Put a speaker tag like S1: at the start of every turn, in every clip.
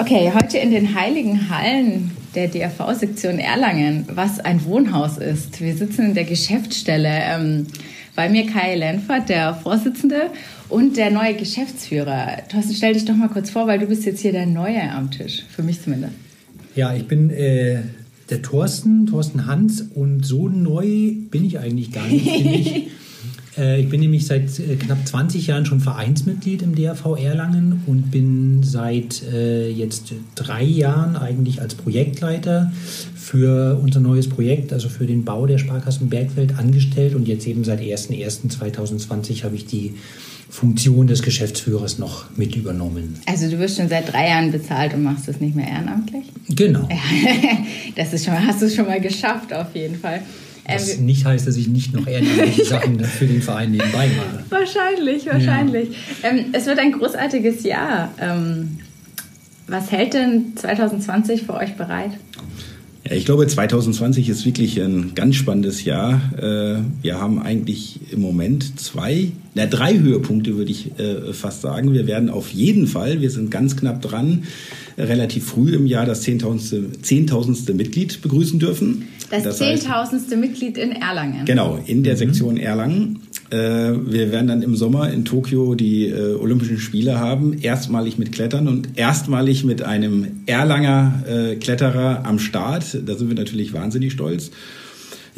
S1: Okay, heute in den heiligen Hallen der DRV-Sektion Erlangen, was ein Wohnhaus ist. Wir sitzen in der Geschäftsstelle. Ähm, bei mir Kai Lenfert, der Vorsitzende und der neue Geschäftsführer. Thorsten, stell dich doch mal kurz vor, weil du bist jetzt hier der Neue am Tisch, für mich zumindest.
S2: Ja, ich bin äh, der Thorsten, Thorsten Hans und so neu bin ich eigentlich gar nicht. ich. Äh, ich bin nämlich seit äh, knapp 20 Jahren schon Vereinsmitglied im DRV Erlangen und bin seit äh, jetzt drei Jahren eigentlich als Projektleiter für unser neues Projekt, also für den Bau der Sparkassen Bergfeld angestellt und jetzt eben seit 01.01.2020 habe ich die Funktion des Geschäftsführers noch mit übernommen.
S1: Also du wirst schon seit drei Jahren bezahlt und machst das nicht mehr ehrenamtlich?
S2: Genau.
S1: das ist schon, hast du schon mal geschafft auf jeden Fall.
S2: Was ähm, nicht heißt, dass ich nicht noch ehrenamtliche Sachen für den Verein nebenbei mache.
S1: Wahrscheinlich, wahrscheinlich. Ja. Ähm, es wird ein großartiges Jahr. Ähm, was hält denn 2020 für euch bereit?
S3: Ja, ich glaube, 2020 ist wirklich ein ganz spannendes Jahr. Äh, wir haben eigentlich im Moment zwei, na, drei Höhepunkte, würde ich äh, fast sagen. Wir werden auf jeden Fall, wir sind ganz knapp dran, relativ früh im Jahr das zehntausendste Mitglied begrüßen dürfen.
S1: Das zehntausendste Mitglied in Erlangen.
S3: Genau, in der mhm. Sektion Erlangen. Äh, wir werden dann im Sommer in Tokio die äh, Olympischen Spiele haben, erstmalig mit Klettern und erstmalig mit einem Erlanger äh, Kletterer am Start. Da sind wir natürlich wahnsinnig stolz.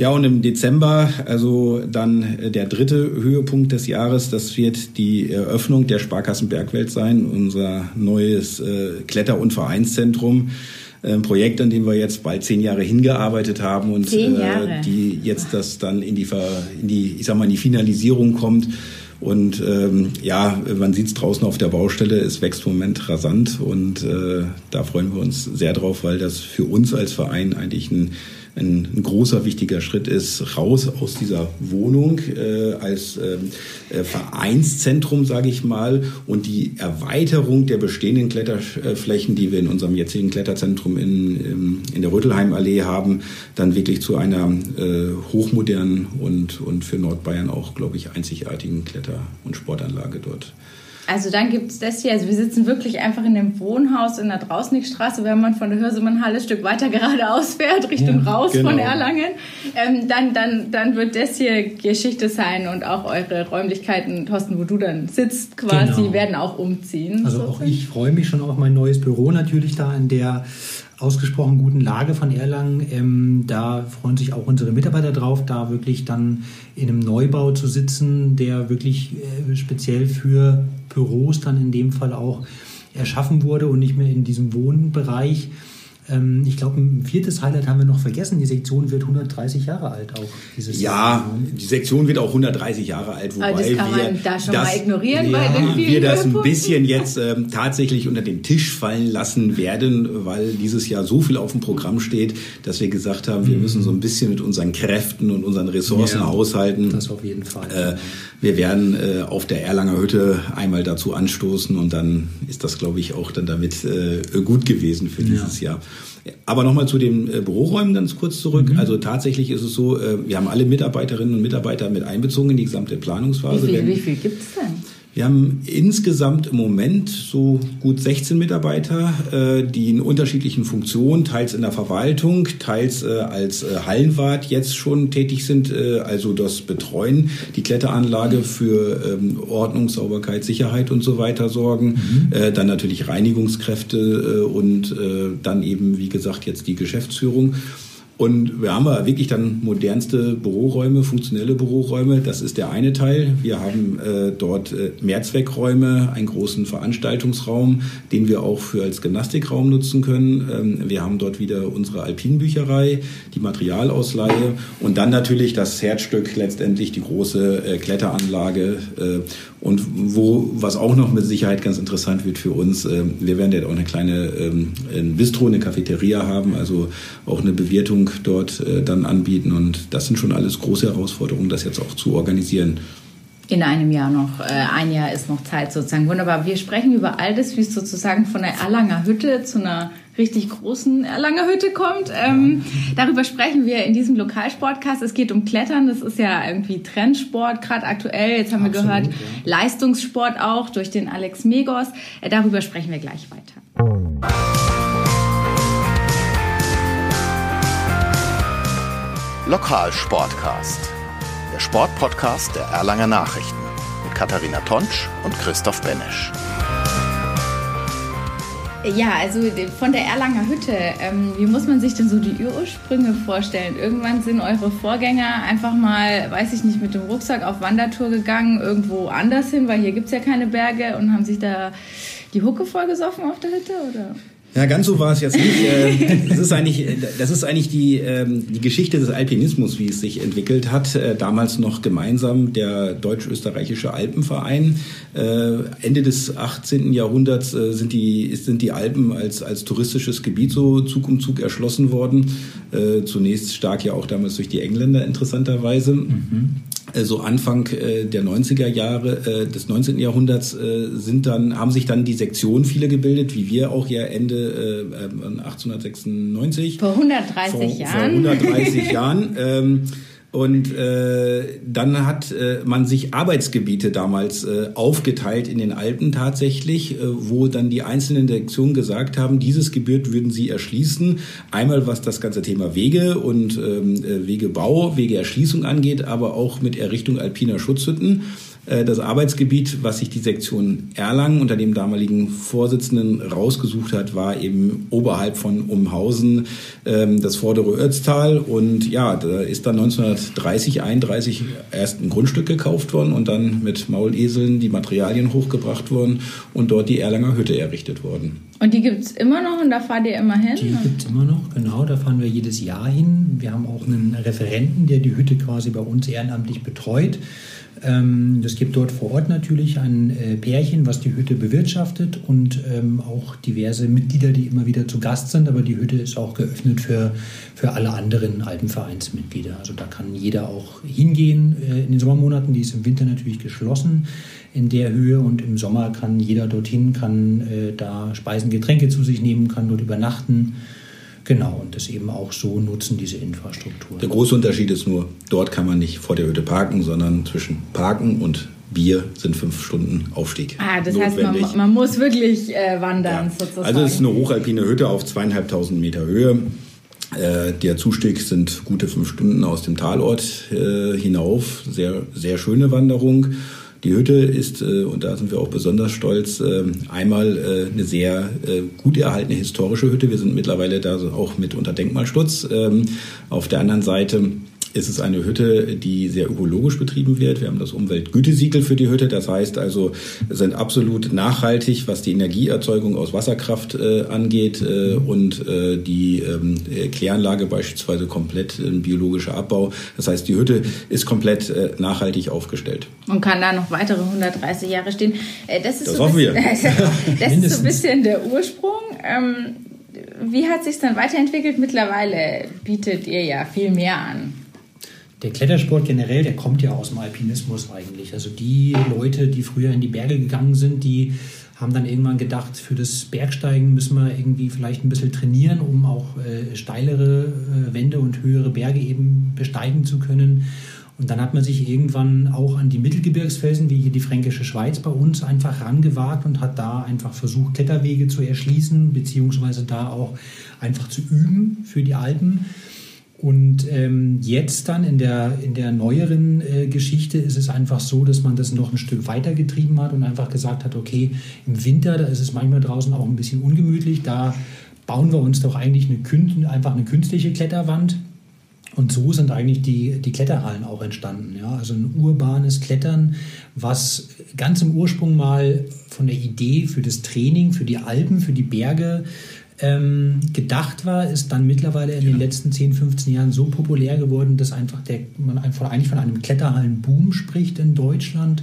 S3: Ja, und im Dezember, also dann der dritte Höhepunkt des Jahres, das wird die Eröffnung der Sparkassen Bergwelt sein, unser neues Kletter- und Vereinszentrum ein Projekt, an dem wir jetzt bald zehn Jahre hingearbeitet haben und äh, die jetzt das dann in die, in die, ich sag mal, in die Finalisierung kommt. Und ähm, ja, man sieht es draußen auf der Baustelle, es wächst im Moment rasant und äh, da freuen wir uns sehr drauf, weil das für uns als Verein eigentlich ein ein, großer wichtiger Schritt ist, raus aus dieser Wohnung äh, als ähm, äh, Vereinszentrum, sage ich mal, und die Erweiterung der bestehenden Kletterflächen, die wir in unserem jetzigen Kletterzentrum in, in der Rüttelheimallee haben, dann wirklich zu einer äh, hochmodernen und, und für Nordbayern auch, glaube ich, einzigartigen Kletter- und Sportanlage dort
S1: also dann gibt es das hier. Also wir sitzen wirklich einfach in dem Wohnhaus in der Drausnickstraße, wenn man von der Hörsemannhalle ein Stück weiter geradeaus fährt, Richtung ja, raus genau. von Erlangen. Ähm, dann, dann, dann wird das hier Geschichte sein und auch eure Räumlichkeiten, Thorsten, wo du dann sitzt quasi, genau. werden auch umziehen.
S2: Also sozusagen. auch ich freue mich schon auf mein neues Büro natürlich da in der ausgesprochen guten Lage von Erlangen. Ähm, da freuen sich auch unsere Mitarbeiter drauf, da wirklich dann in einem Neubau zu sitzen, der wirklich äh, speziell für Büros dann in dem Fall auch erschaffen wurde und nicht mehr in diesem Wohnbereich. Ähm, ich glaube, ein viertes Highlight haben wir noch vergessen. Die Sektion wird 130 Jahre alt auch
S3: dieses Ja, Jahr. die Sektion wird auch 130 Jahre alt,
S1: wobei das kann wir man da schon das, mal ignorieren
S3: ja, bei den vielen wir das ein bisschen jetzt ähm, tatsächlich unter den Tisch fallen lassen werden, weil dieses Jahr so viel auf dem Programm steht, dass wir gesagt haben, wir mhm. müssen so ein bisschen mit unseren Kräften und unseren Ressourcen ja, haushalten.
S2: Das auf jeden Fall.
S3: Äh, wir werden äh, auf der Erlanger Hütte einmal dazu anstoßen und dann ist das, glaube ich, auch dann damit äh, gut gewesen für dieses ja. Jahr. Aber nochmal zu den äh, Büroräumen ganz kurz zurück. Mhm. Also tatsächlich ist es so, äh, wir haben alle Mitarbeiterinnen und Mitarbeiter mit einbezogen in die gesamte Planungsphase.
S1: Wie viel, wie viel gibt es denn?
S3: Wir haben insgesamt im Moment so gut 16 Mitarbeiter, äh, die in unterschiedlichen Funktionen, teils in der Verwaltung, teils äh, als äh, Hallenwart jetzt schon tätig sind, also das Betreuen, die Kletteranlage für ähm, Ordnung, Sauberkeit, Sicherheit und so weiter sorgen. Mhm. Dann natürlich Reinigungskräfte und dann eben, wie gesagt, jetzt die Geschäftsführung. Und wir haben wirklich dann modernste Büroräume, funktionelle Büroräume. Das ist der eine Teil. Wir haben äh, dort äh, Mehrzweckräume, einen großen Veranstaltungsraum, den wir auch für als Gymnastikraum nutzen können. Ähm, wir haben dort wieder unsere Alpinbücherei, die Materialausleihe und dann natürlich das Herzstück letztendlich die große äh, Kletteranlage äh, und wo, was auch noch mit Sicherheit ganz interessant wird für uns, äh, wir werden ja auch eine kleine ähm, ein Bistro, eine Cafeteria haben, also auch eine Bewirtung dort äh, dann anbieten. Und das sind schon alles große Herausforderungen, das jetzt auch zu organisieren.
S1: In einem Jahr noch. Äh, ein Jahr ist noch Zeit sozusagen. Wunderbar. Wir sprechen über all das, wie es sozusagen von der Erlanger Hütte zu einer richtig großen Erlanger Hütte kommt. Ähm, darüber sprechen wir in diesem Lokalsportcast. Es geht um Klettern. Das ist ja irgendwie Trendsport, gerade aktuell. Jetzt haben Absolut, wir gehört, ja. Leistungssport auch durch den Alex Megos. Äh, darüber sprechen wir gleich weiter.
S4: Lokalsportcast. Der Sportpodcast der Erlanger Nachrichten mit Katharina Tonsch und Christoph Benesch.
S1: Ja, also von der Erlanger Hütte, ähm, wie muss man sich denn so die Ursprünge vorstellen? Irgendwann sind eure Vorgänger einfach mal, weiß ich nicht, mit dem Rucksack auf Wandertour gegangen, irgendwo anders hin, weil hier gibt es ja keine Berge und haben sich da die Hucke vollgesoffen auf der Hütte, oder?
S3: Ja, ganz so war es jetzt nicht. Äh, das ist eigentlich, das ist eigentlich die, ähm, die Geschichte des Alpinismus, wie es sich entwickelt hat. Äh, damals noch gemeinsam der Deutsch-Österreichische Alpenverein. Äh, Ende des 18. Jahrhunderts sind die, sind die Alpen als, als touristisches Gebiet so Zug um Zug erschlossen worden. Zunächst stark ja auch damals durch die Engländer interessanterweise. Mhm. Äh, so Anfang äh, der 90er Jahre äh, des 19. Jahrhunderts sind dann, haben sich dann die Sektionen viele gebildet, wie wir auch ja Ende 1896.
S1: Vor 130 vor,
S3: Jahren. Vor 130 Jahren. Ähm, und äh, dann hat äh, man sich Arbeitsgebiete damals äh, aufgeteilt in den Alpen tatsächlich, äh, wo dann die einzelnen Direktionen gesagt haben, dieses Gebiet würden sie erschließen. Einmal was das ganze Thema Wege und ähm, äh, Wegebau, Wegeerschließung angeht, aber auch mit Errichtung alpiner Schutzhütten. Äh, das Arbeitsgebiet, was sich die Sektion Erlangen unter dem damaligen Vorsitzenden rausgesucht hat, war eben oberhalb von Umhausen ähm, das vordere Ötztal. Und ja, da ist dann 1930, 31 erst ein Grundstück gekauft worden und dann mit Mauleseln die Materialien hochgebracht worden und dort die Erlanger Hütte errichtet worden.
S1: Und die gibt es immer noch und da fahrt ihr immer hin?
S2: Die gibt es immer noch, genau. Da fahren wir jedes Jahr hin. Wir haben auch einen Referenten, der die Hütte quasi bei uns ehrenamtlich betreut. Ähm, es gibt dort vor Ort natürlich ein äh, Pärchen, was die Hütte bewirtschaftet und ähm, auch diverse Mitglieder, die immer wieder zu Gast sind. Aber die Hütte ist auch geöffnet für, für alle anderen Alpenvereinsmitglieder. Also da kann jeder auch hingehen äh, in den Sommermonaten. Die ist im Winter natürlich geschlossen in der Höhe und im Sommer kann jeder dorthin, kann äh, da Speisen, Getränke zu sich nehmen, kann dort übernachten. Genau, und das eben auch so nutzen, diese Infrastruktur.
S3: Der große Unterschied ist nur, dort kann man nicht vor der Hütte parken, sondern zwischen Parken und Bier sind fünf Stunden Aufstieg.
S1: Ah, das notwendig. heißt, man, man, muss wirklich äh, wandern ja. sozusagen.
S3: Also es ist eine hochalpine Hütte auf zweieinhalbtausend Meter Höhe. Äh, der Zustieg sind gute fünf Stunden aus dem Talort äh, hinauf. Sehr, sehr schöne Wanderung. Die Hütte ist, äh, und da sind wir auch besonders stolz, äh, einmal äh, eine sehr gut erhaltene historische Hütte. Wir sind mittlerweile da auch mit unter Denkmalschutz. Ähm, auf der anderen Seite ist es eine Hütte, die sehr ökologisch betrieben wird. Wir haben das Umweltgütesiegel für die Hütte. Das heißt also, wir sind absolut nachhaltig, was die Energieerzeugung aus Wasserkraft äh, angeht äh, und äh, die ähm, Kläranlage beispielsweise komplett ein biologischer Abbau. Das heißt, die Hütte ist komplett äh, nachhaltig aufgestellt.
S1: Und kann da noch weitere 130 Jahre stehen.
S3: Äh, das ist das so hoffen wir.
S1: das ist so ein bisschen der Ursprung. Ähm, wie hat sich dann weiterentwickelt? Mittlerweile bietet ihr ja viel mehr an
S2: der Klettersport generell, der kommt ja aus dem Alpinismus eigentlich. Also die Leute, die früher in die Berge gegangen sind, die haben dann irgendwann gedacht, für das Bergsteigen müssen wir irgendwie vielleicht ein bisschen trainieren, um auch äh, steilere äh, Wände und höhere Berge eben besteigen zu können. Und dann hat man sich irgendwann auch an die Mittelgebirgsfelsen, wie hier die Fränkische Schweiz bei uns, einfach rangewagt und hat da einfach versucht, Kletterwege zu erschließen, beziehungsweise da auch einfach zu üben für die Alpen. Und ähm, jetzt dann in der, in der neueren äh, Geschichte ist es einfach so, dass man das noch ein Stück weiter getrieben hat und einfach gesagt hat, okay, im Winter, da ist es manchmal draußen auch ein bisschen ungemütlich, da bauen wir uns doch eigentlich eine, einfach eine künstliche Kletterwand. Und so sind eigentlich die, die Kletterhallen auch entstanden. Ja? Also ein urbanes Klettern, was ganz im Ursprung mal von der Idee für das Training, für die Alpen, für die Berge ähm, gedacht war, ist dann mittlerweile in den letzten 10, 15 Jahren so populär geworden, dass einfach der, man einfach eigentlich von einem Kletterhallenboom spricht in Deutschland.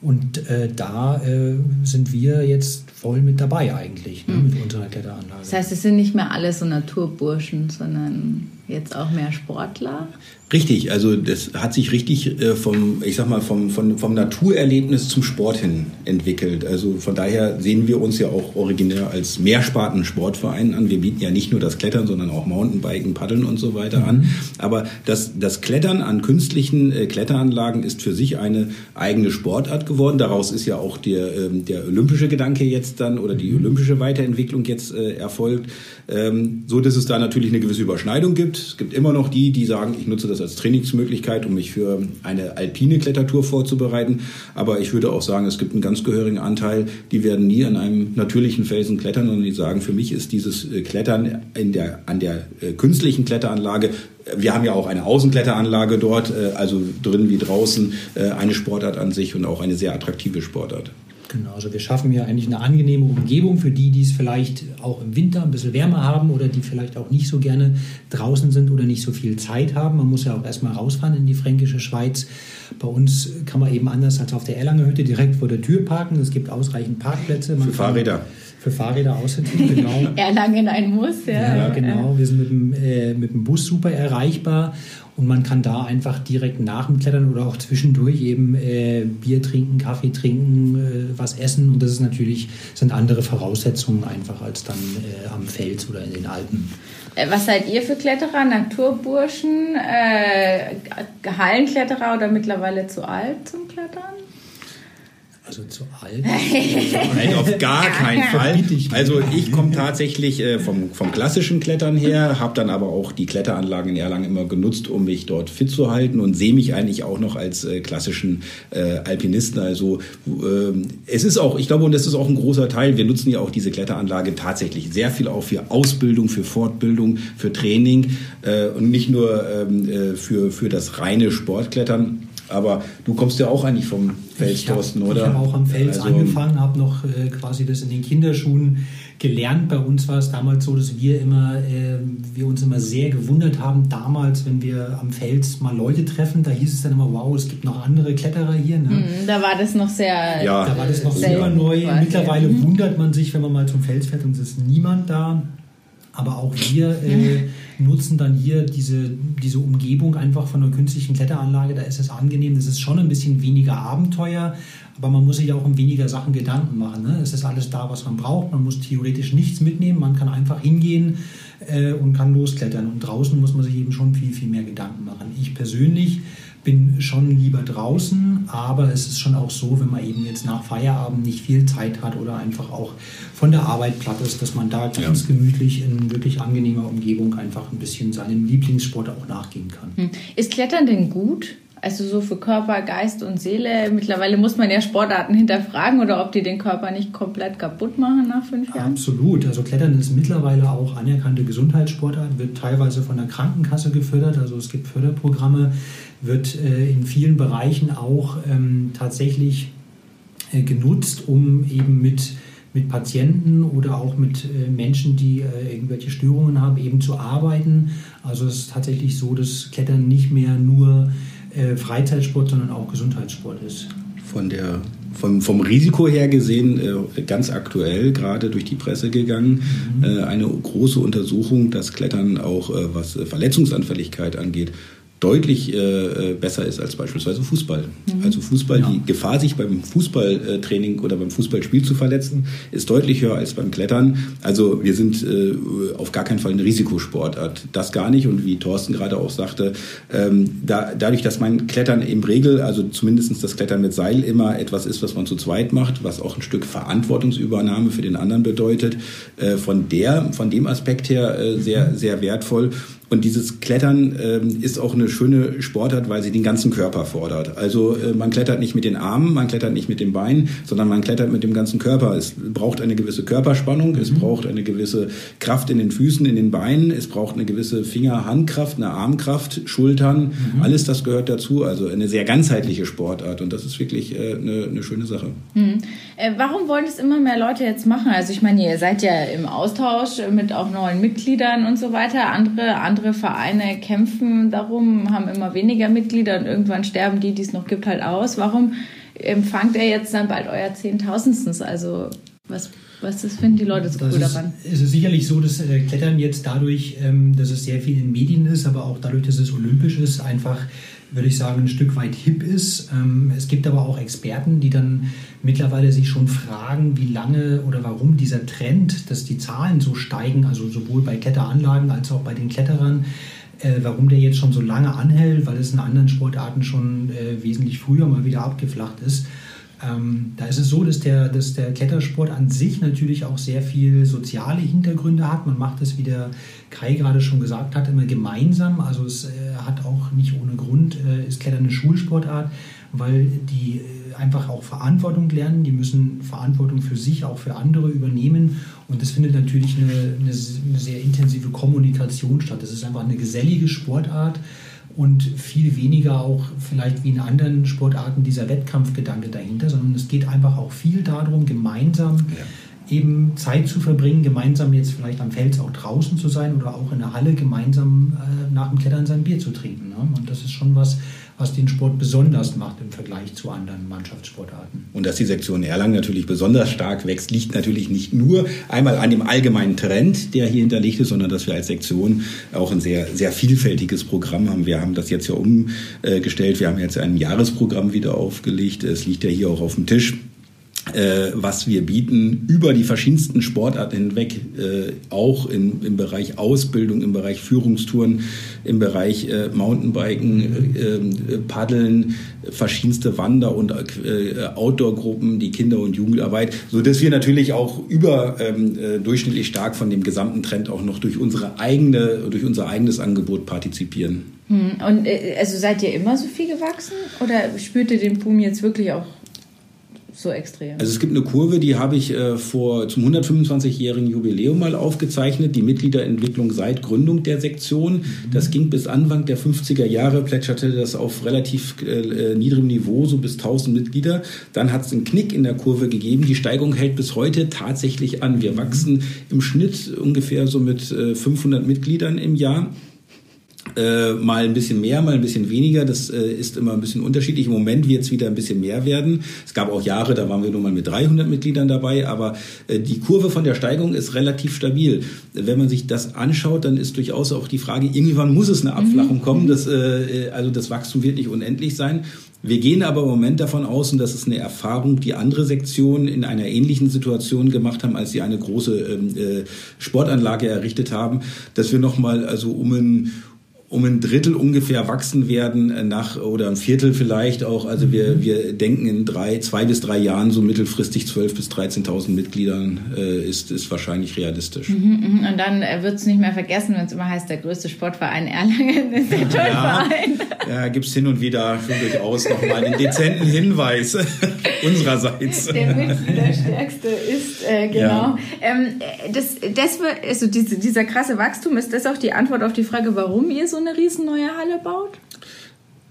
S2: Und äh, da äh, sind wir jetzt voll mit dabei eigentlich ne, mit unserer Kletteranlage.
S1: Das heißt, es sind nicht mehr alle so Naturburschen, sondern jetzt auch mehr Sportler?
S3: Richtig, also das hat sich richtig äh, vom, ich sag mal, vom, vom, vom Naturerlebnis zum Sport hin entwickelt. Also von daher sehen wir uns ja auch originär als Mehrsparten-Sportverein an. Wir bieten ja nicht nur das Klettern, sondern auch Mountainbiken, Paddeln und so weiter mhm. an. Aber das, das Klettern an künstlichen äh, Kletteranlagen ist für sich eine eigene Sportart geworden geworden. Daraus ist ja auch der, ähm, der olympische Gedanke jetzt dann oder die olympische Weiterentwicklung jetzt äh, erfolgt. Ähm, so dass es da natürlich eine gewisse Überschneidung gibt. Es gibt immer noch die, die sagen, ich nutze das als Trainingsmöglichkeit, um mich für eine alpine Klettertour vorzubereiten. Aber ich würde auch sagen, es gibt einen ganz gehörigen Anteil, die werden nie an einem natürlichen Felsen klettern, sondern die sagen, für mich ist dieses äh, Klettern in der, an der äh, künstlichen Kletteranlage wir haben ja auch eine Außenkletteranlage dort, äh, also drin wie draußen, äh, eine Sportart an sich und auch eine sehr attraktive Sportart.
S2: Genau, also wir schaffen hier eigentlich eine angenehme Umgebung für die, die es vielleicht auch im Winter ein bisschen wärmer haben oder die vielleicht auch nicht so gerne draußen sind oder nicht so viel Zeit haben. Man muss ja auch erstmal rausfahren in die fränkische Schweiz. Bei uns kann man eben anders als auf der Erlanger Hütte direkt vor der Tür parken. Es gibt ausreichend Parkplätze.
S3: Man für Fahrräder
S2: für Fahrräder außerdem,
S1: genau. Erlangen ein Muss, ja.
S2: Ja, genau. Wir sind mit dem, äh, mit dem Bus super erreichbar und man kann da einfach direkt nach dem Klettern oder auch zwischendurch eben äh, Bier trinken, Kaffee trinken, äh, was essen und das ist natürlich, sind andere Voraussetzungen einfach als dann äh, am Fels oder in den Alpen.
S1: Äh, was seid ihr für Kletterer? Naturburschen, äh, Hallenkletterer oder mittlerweile zu alt zum Klettern?
S2: Also zu alt?
S3: Nein, auf gar keinen Fall. Also ich komme tatsächlich äh, vom, vom klassischen Klettern her, habe dann aber auch die Kletteranlagen in Erlangen immer genutzt, um mich dort fit zu halten und sehe mich eigentlich auch noch als äh, klassischen äh, Alpinisten. Also ähm, es ist auch, ich glaube, und das ist auch ein großer Teil, wir nutzen ja auch diese Kletteranlage tatsächlich sehr viel auch für Ausbildung, für Fortbildung, für Training und nicht nur ähm, äh, für, für das reine Sportklettern. Aber du kommst ja auch eigentlich vom Fels, Thorsten, oder?
S2: Ich habe auch am Fels also, angefangen, habe noch äh, quasi das in den Kinderschuhen gelernt. Bei uns war es damals so, dass wir immer, äh, wir uns immer sehr gewundert haben, damals, wenn wir am Fels mal Leute treffen, da hieß es dann immer, wow, es gibt noch andere Kletterer hier. Ne?
S1: Mm, da war das noch sehr,
S2: ja, da war das noch super neu. Mittlerweile mhm. wundert man sich, wenn man mal zum Fels fährt und es ist niemand da. Aber auch wir äh, nutzen dann hier diese, diese Umgebung einfach von einer künstlichen Kletteranlage. Da ist es angenehm. Das ist schon ein bisschen weniger Abenteuer, aber man muss sich auch um weniger Sachen Gedanken machen. Ne? Es ist alles da, was man braucht. Man muss theoretisch nichts mitnehmen. Man kann einfach hingehen äh, und kann losklettern. Und draußen muss man sich eben schon viel, viel mehr Gedanken machen. Ich persönlich bin schon lieber draußen, aber es ist schon auch so, wenn man eben jetzt nach Feierabend nicht viel Zeit hat oder einfach auch von der Arbeit platt ist, dass man da ganz ja. gemütlich in wirklich angenehmer Umgebung einfach ein bisschen seinem Lieblingssport auch nachgehen kann. Hm.
S1: Ist Klettern denn gut? Also so für Körper, Geist und Seele. Mittlerweile muss man ja Sportarten hinterfragen oder ob die den Körper nicht komplett kaputt machen nach fünf Jahren.
S2: Absolut. Also Klettern ist mittlerweile auch anerkannte Gesundheitssportart, wird teilweise von der Krankenkasse gefördert. Also es gibt Förderprogramme, wird äh, in vielen Bereichen auch ähm, tatsächlich äh, genutzt, um eben mit mit Patienten oder auch mit äh, Menschen, die irgendwelche Störungen haben, eben zu arbeiten. Also es ist tatsächlich so, dass Klettern nicht mehr nur Freizeitsport, sondern auch Gesundheitssport ist.
S3: Von der vom, vom Risiko her gesehen ganz aktuell gerade durch die Presse gegangen. Mhm. Eine große Untersuchung, dass Klettern auch was Verletzungsanfälligkeit angeht, deutlich äh, äh, besser ist als beispielsweise Fußball. Mhm. Also Fußball, ja. die Gefahr, sich beim Fußballtraining oder beim Fußballspiel zu verletzen, ist deutlich höher als beim Klettern. Also wir sind äh, auf gar keinen Fall eine Risikosportart. Das gar nicht. Und wie Thorsten gerade auch sagte, ähm, da, dadurch, dass mein Klettern im Regel, also zumindest das Klettern mit Seil immer etwas ist, was man zu zweit macht, was auch ein Stück Verantwortungsübernahme für den anderen bedeutet, äh, von der, von dem Aspekt her äh, sehr, sehr wertvoll. Und dieses Klettern ähm, ist auch eine schöne Sportart, weil sie den ganzen Körper fordert. Also äh, man klettert nicht mit den Armen, man klettert nicht mit den Beinen, sondern man klettert mit dem ganzen Körper. Es braucht eine gewisse Körperspannung, mhm. es braucht eine gewisse Kraft in den Füßen, in den Beinen, es braucht eine gewisse Finger-Handkraft, eine Armkraft, Schultern, mhm. alles das gehört dazu. Also eine sehr ganzheitliche Sportart und das ist wirklich äh, eine, eine, schöne Sache.
S1: Mhm. Äh, warum wollen es immer mehr Leute jetzt machen? Also ich meine, ihr seid ja im Austausch mit auch neuen Mitgliedern und so weiter. Andere, andere andere Vereine kämpfen darum, haben immer weniger Mitglieder und irgendwann sterben die, die es noch gibt, halt aus. Warum empfangt er jetzt dann bald euer Zehntausendstes? Also was, was das finden die Leute so das cool
S2: ist,
S1: daran?
S2: Es ist sicherlich so, dass äh, Klettern jetzt dadurch, ähm, dass es sehr viel in Medien ist, aber auch dadurch, dass es olympisch ist, einfach würde ich sagen, ein Stück weit hip ist. Ähm, es gibt aber auch Experten, die dann mittlerweile sich schon fragen, wie lange oder warum dieser Trend, dass die Zahlen so steigen, also sowohl bei Kletteranlagen als auch bei den Kletterern, äh, warum der jetzt schon so lange anhält, weil es in anderen Sportarten schon äh, wesentlich früher mal wieder abgeflacht ist. Ähm, da ist es so, dass der, dass der Klettersport an sich natürlich auch sehr viel soziale Hintergründe hat. Man macht es, wie der Kai gerade schon gesagt hat, immer gemeinsam. Also es äh, hat auch nicht ohne Grund, äh, ist Klettern eine Schulsportart, weil die äh, einfach auch Verantwortung lernen. Die müssen Verantwortung für sich, auch für andere übernehmen. Und das findet natürlich eine, eine, eine sehr intensive Kommunikation statt. Das ist einfach eine gesellige Sportart und viel weniger auch vielleicht wie in anderen Sportarten dieser Wettkampfgedanke dahinter, sondern es geht einfach auch viel darum, gemeinsam ja. Eben Zeit zu verbringen, gemeinsam jetzt vielleicht am Fels auch draußen zu sein oder auch in der Halle gemeinsam äh, nach dem Klettern sein Bier zu trinken. Ne? Und das ist schon was, was den Sport besonders macht im Vergleich zu anderen Mannschaftssportarten.
S3: Und dass die Sektion Erlangen natürlich besonders stark wächst, liegt natürlich nicht nur einmal an dem allgemeinen Trend, der hier hinterlegt ist, sondern dass wir als Sektion auch ein sehr, sehr vielfältiges Programm haben. Wir haben das jetzt ja umgestellt. Wir haben jetzt ein Jahresprogramm wieder aufgelegt. Es liegt ja hier auch auf dem Tisch was wir bieten, über die verschiedensten Sportarten hinweg, äh, auch in, im Bereich Ausbildung, im Bereich Führungstouren, im Bereich äh, Mountainbiken, äh, Paddeln, verschiedenste Wander- und äh, Outdoor-Gruppen, die Kinder- und Jugendarbeit, so dass wir natürlich auch überdurchschnittlich ähm, äh, stark von dem gesamten Trend auch noch durch unsere eigene, durch unser eigenes Angebot partizipieren.
S1: Hm. Und also seid ihr immer so viel gewachsen oder spürt ihr den Boom jetzt wirklich auch so extrem.
S3: Also es gibt eine Kurve, die habe ich äh, vor zum 125-jährigen Jubiläum mal aufgezeichnet, die Mitgliederentwicklung seit Gründung der Sektion. Das ging bis Anfang der 50er Jahre, plätscherte das auf relativ äh, niedrigem Niveau, so bis 1000 Mitglieder. Dann hat es einen Knick in der Kurve gegeben. Die Steigung hält bis heute tatsächlich an. Wir wachsen im Schnitt ungefähr so mit äh, 500 Mitgliedern im Jahr. Äh, mal ein bisschen mehr, mal ein bisschen weniger. Das äh, ist immer ein bisschen unterschiedlich. Im Moment wird es wieder ein bisschen mehr werden. Es gab auch Jahre, da waren wir nur mal mit 300 Mitgliedern dabei, aber äh, die Kurve von der Steigung ist relativ stabil. Wenn man sich das anschaut, dann ist durchaus auch die Frage, irgendwann muss es eine Abflachung kommen. Das, äh, also das Wachstum wird nicht unendlich sein. Wir gehen aber im Moment davon aus, und das ist eine Erfahrung, die andere Sektionen in einer ähnlichen Situation gemacht haben, als sie eine große ähm, äh, Sportanlage errichtet haben, dass wir nochmal also um ein um ein Drittel ungefähr wachsen werden äh, nach oder ein Viertel vielleicht auch. Also wir, mhm. wir denken in drei, zwei bis drei Jahren so mittelfristig 12.000 bis 13.000 Mitgliedern äh, ist, ist wahrscheinlich realistisch.
S1: Mhm, mhm. Und dann äh, wird es nicht mehr vergessen, wenn es immer heißt, der größte Sportverein Erlangen ist der Turnverein.
S3: Ja, ja gibt es hin und wieder schon durchaus nochmal einen dezenten Hinweis unsererseits.
S1: Der Mitgliederstärkste ist, äh, genau. Ja. Ähm, das, das, also diese, dieser krasse Wachstum, ist das auch die Antwort auf die Frage, warum ihr so eine riesen neue Halle baut?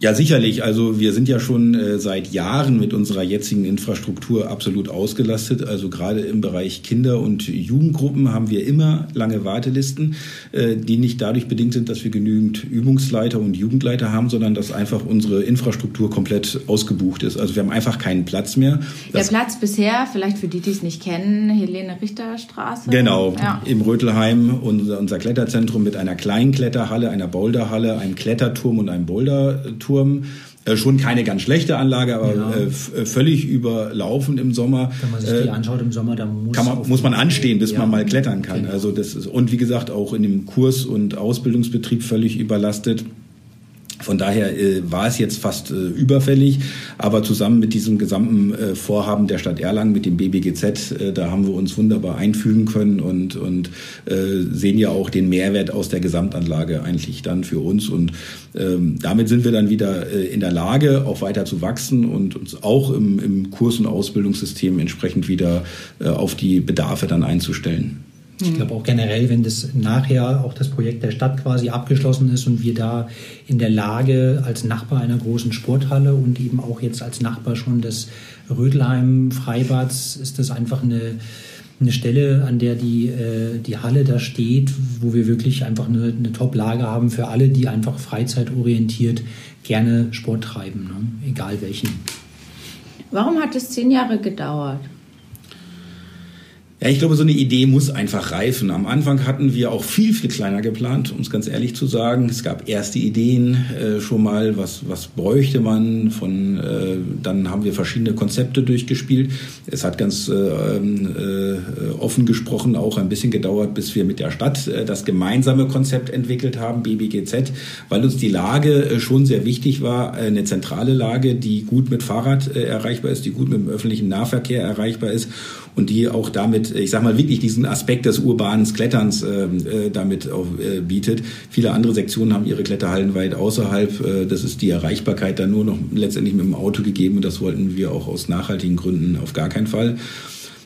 S3: Ja, sicherlich. Also wir sind ja schon äh, seit Jahren mit unserer jetzigen Infrastruktur absolut ausgelastet. Also gerade im Bereich Kinder- und Jugendgruppen haben wir immer lange Wartelisten, äh, die nicht dadurch bedingt sind, dass wir genügend Übungsleiter und Jugendleiter haben, sondern dass einfach unsere Infrastruktur komplett ausgebucht ist. Also wir haben einfach keinen Platz mehr.
S1: Das Der Platz bisher, vielleicht für die, die es nicht kennen, Helene Richter Straße.
S3: Genau, ja. im Rötelheim unser, unser Kletterzentrum mit einer kleinen Kletterhalle, einer Boulderhalle, einem Kletterturm und einem Boulderturm Turm. Äh, schon keine ganz schlechte Anlage, aber ja. äh, äh völlig überlaufen im Sommer.
S2: Wenn man sich die äh, anschaut im Sommer, dann
S3: muss, man, muss man anstehen, bis ja. man mal klettern kann. Genau. Also das ist, und wie gesagt, auch in dem Kurs- und Ausbildungsbetrieb völlig überlastet. Von daher äh, war es jetzt fast äh, überfällig, aber zusammen mit diesem gesamten äh, Vorhaben der Stadt Erlangen, mit dem BBGZ, äh, da haben wir uns wunderbar einfügen können und, und äh, sehen ja auch den Mehrwert aus der Gesamtanlage eigentlich dann für uns. Und ähm, damit sind wir dann wieder äh, in der Lage, auch weiter zu wachsen und uns auch im, im Kurs- und Ausbildungssystem entsprechend wieder auf die Bedarfe dann einzustellen.
S2: Ich glaube auch generell, wenn das nachher auch das Projekt der Stadt quasi abgeschlossen ist und wir da in der Lage als Nachbar einer großen Sporthalle und eben auch jetzt als Nachbar schon des Rödelheim Freibads ist das einfach eine, eine Stelle, an der die, äh, die Halle da steht, wo wir wirklich einfach eine, eine Top-Lage haben für alle, die einfach freizeitorientiert gerne Sport treiben, ne? egal welchen.
S1: Warum hat es zehn Jahre gedauert?
S3: Ja, ich glaube, so eine Idee muss einfach reifen. Am Anfang hatten wir auch viel, viel kleiner geplant, um es ganz ehrlich zu sagen. Es gab erste Ideen äh, schon mal, was, was bräuchte man. Von, äh, dann haben wir verschiedene Konzepte durchgespielt. Es hat ganz äh, äh, offen gesprochen auch ein bisschen gedauert, bis wir mit der Stadt äh, das gemeinsame Konzept entwickelt haben, BBGZ, weil uns die Lage äh, schon sehr wichtig war. Eine zentrale Lage, die gut mit Fahrrad erreichbar ist, die gut mit dem öffentlichen Nahverkehr erreichbar ist und die auch damit, ich sag mal, wirklich diesen Aspekt des urbanen Kletterns äh, äh, damit auch, äh, bietet. Viele andere Sektionen haben ihre Kletterhallen weit außerhalb. Äh, das ist die Erreichbarkeit dann nur noch letztendlich mit dem Auto gegeben und das wollten wir auch aus nachhaltigen Gründen auf gar keinen Fall.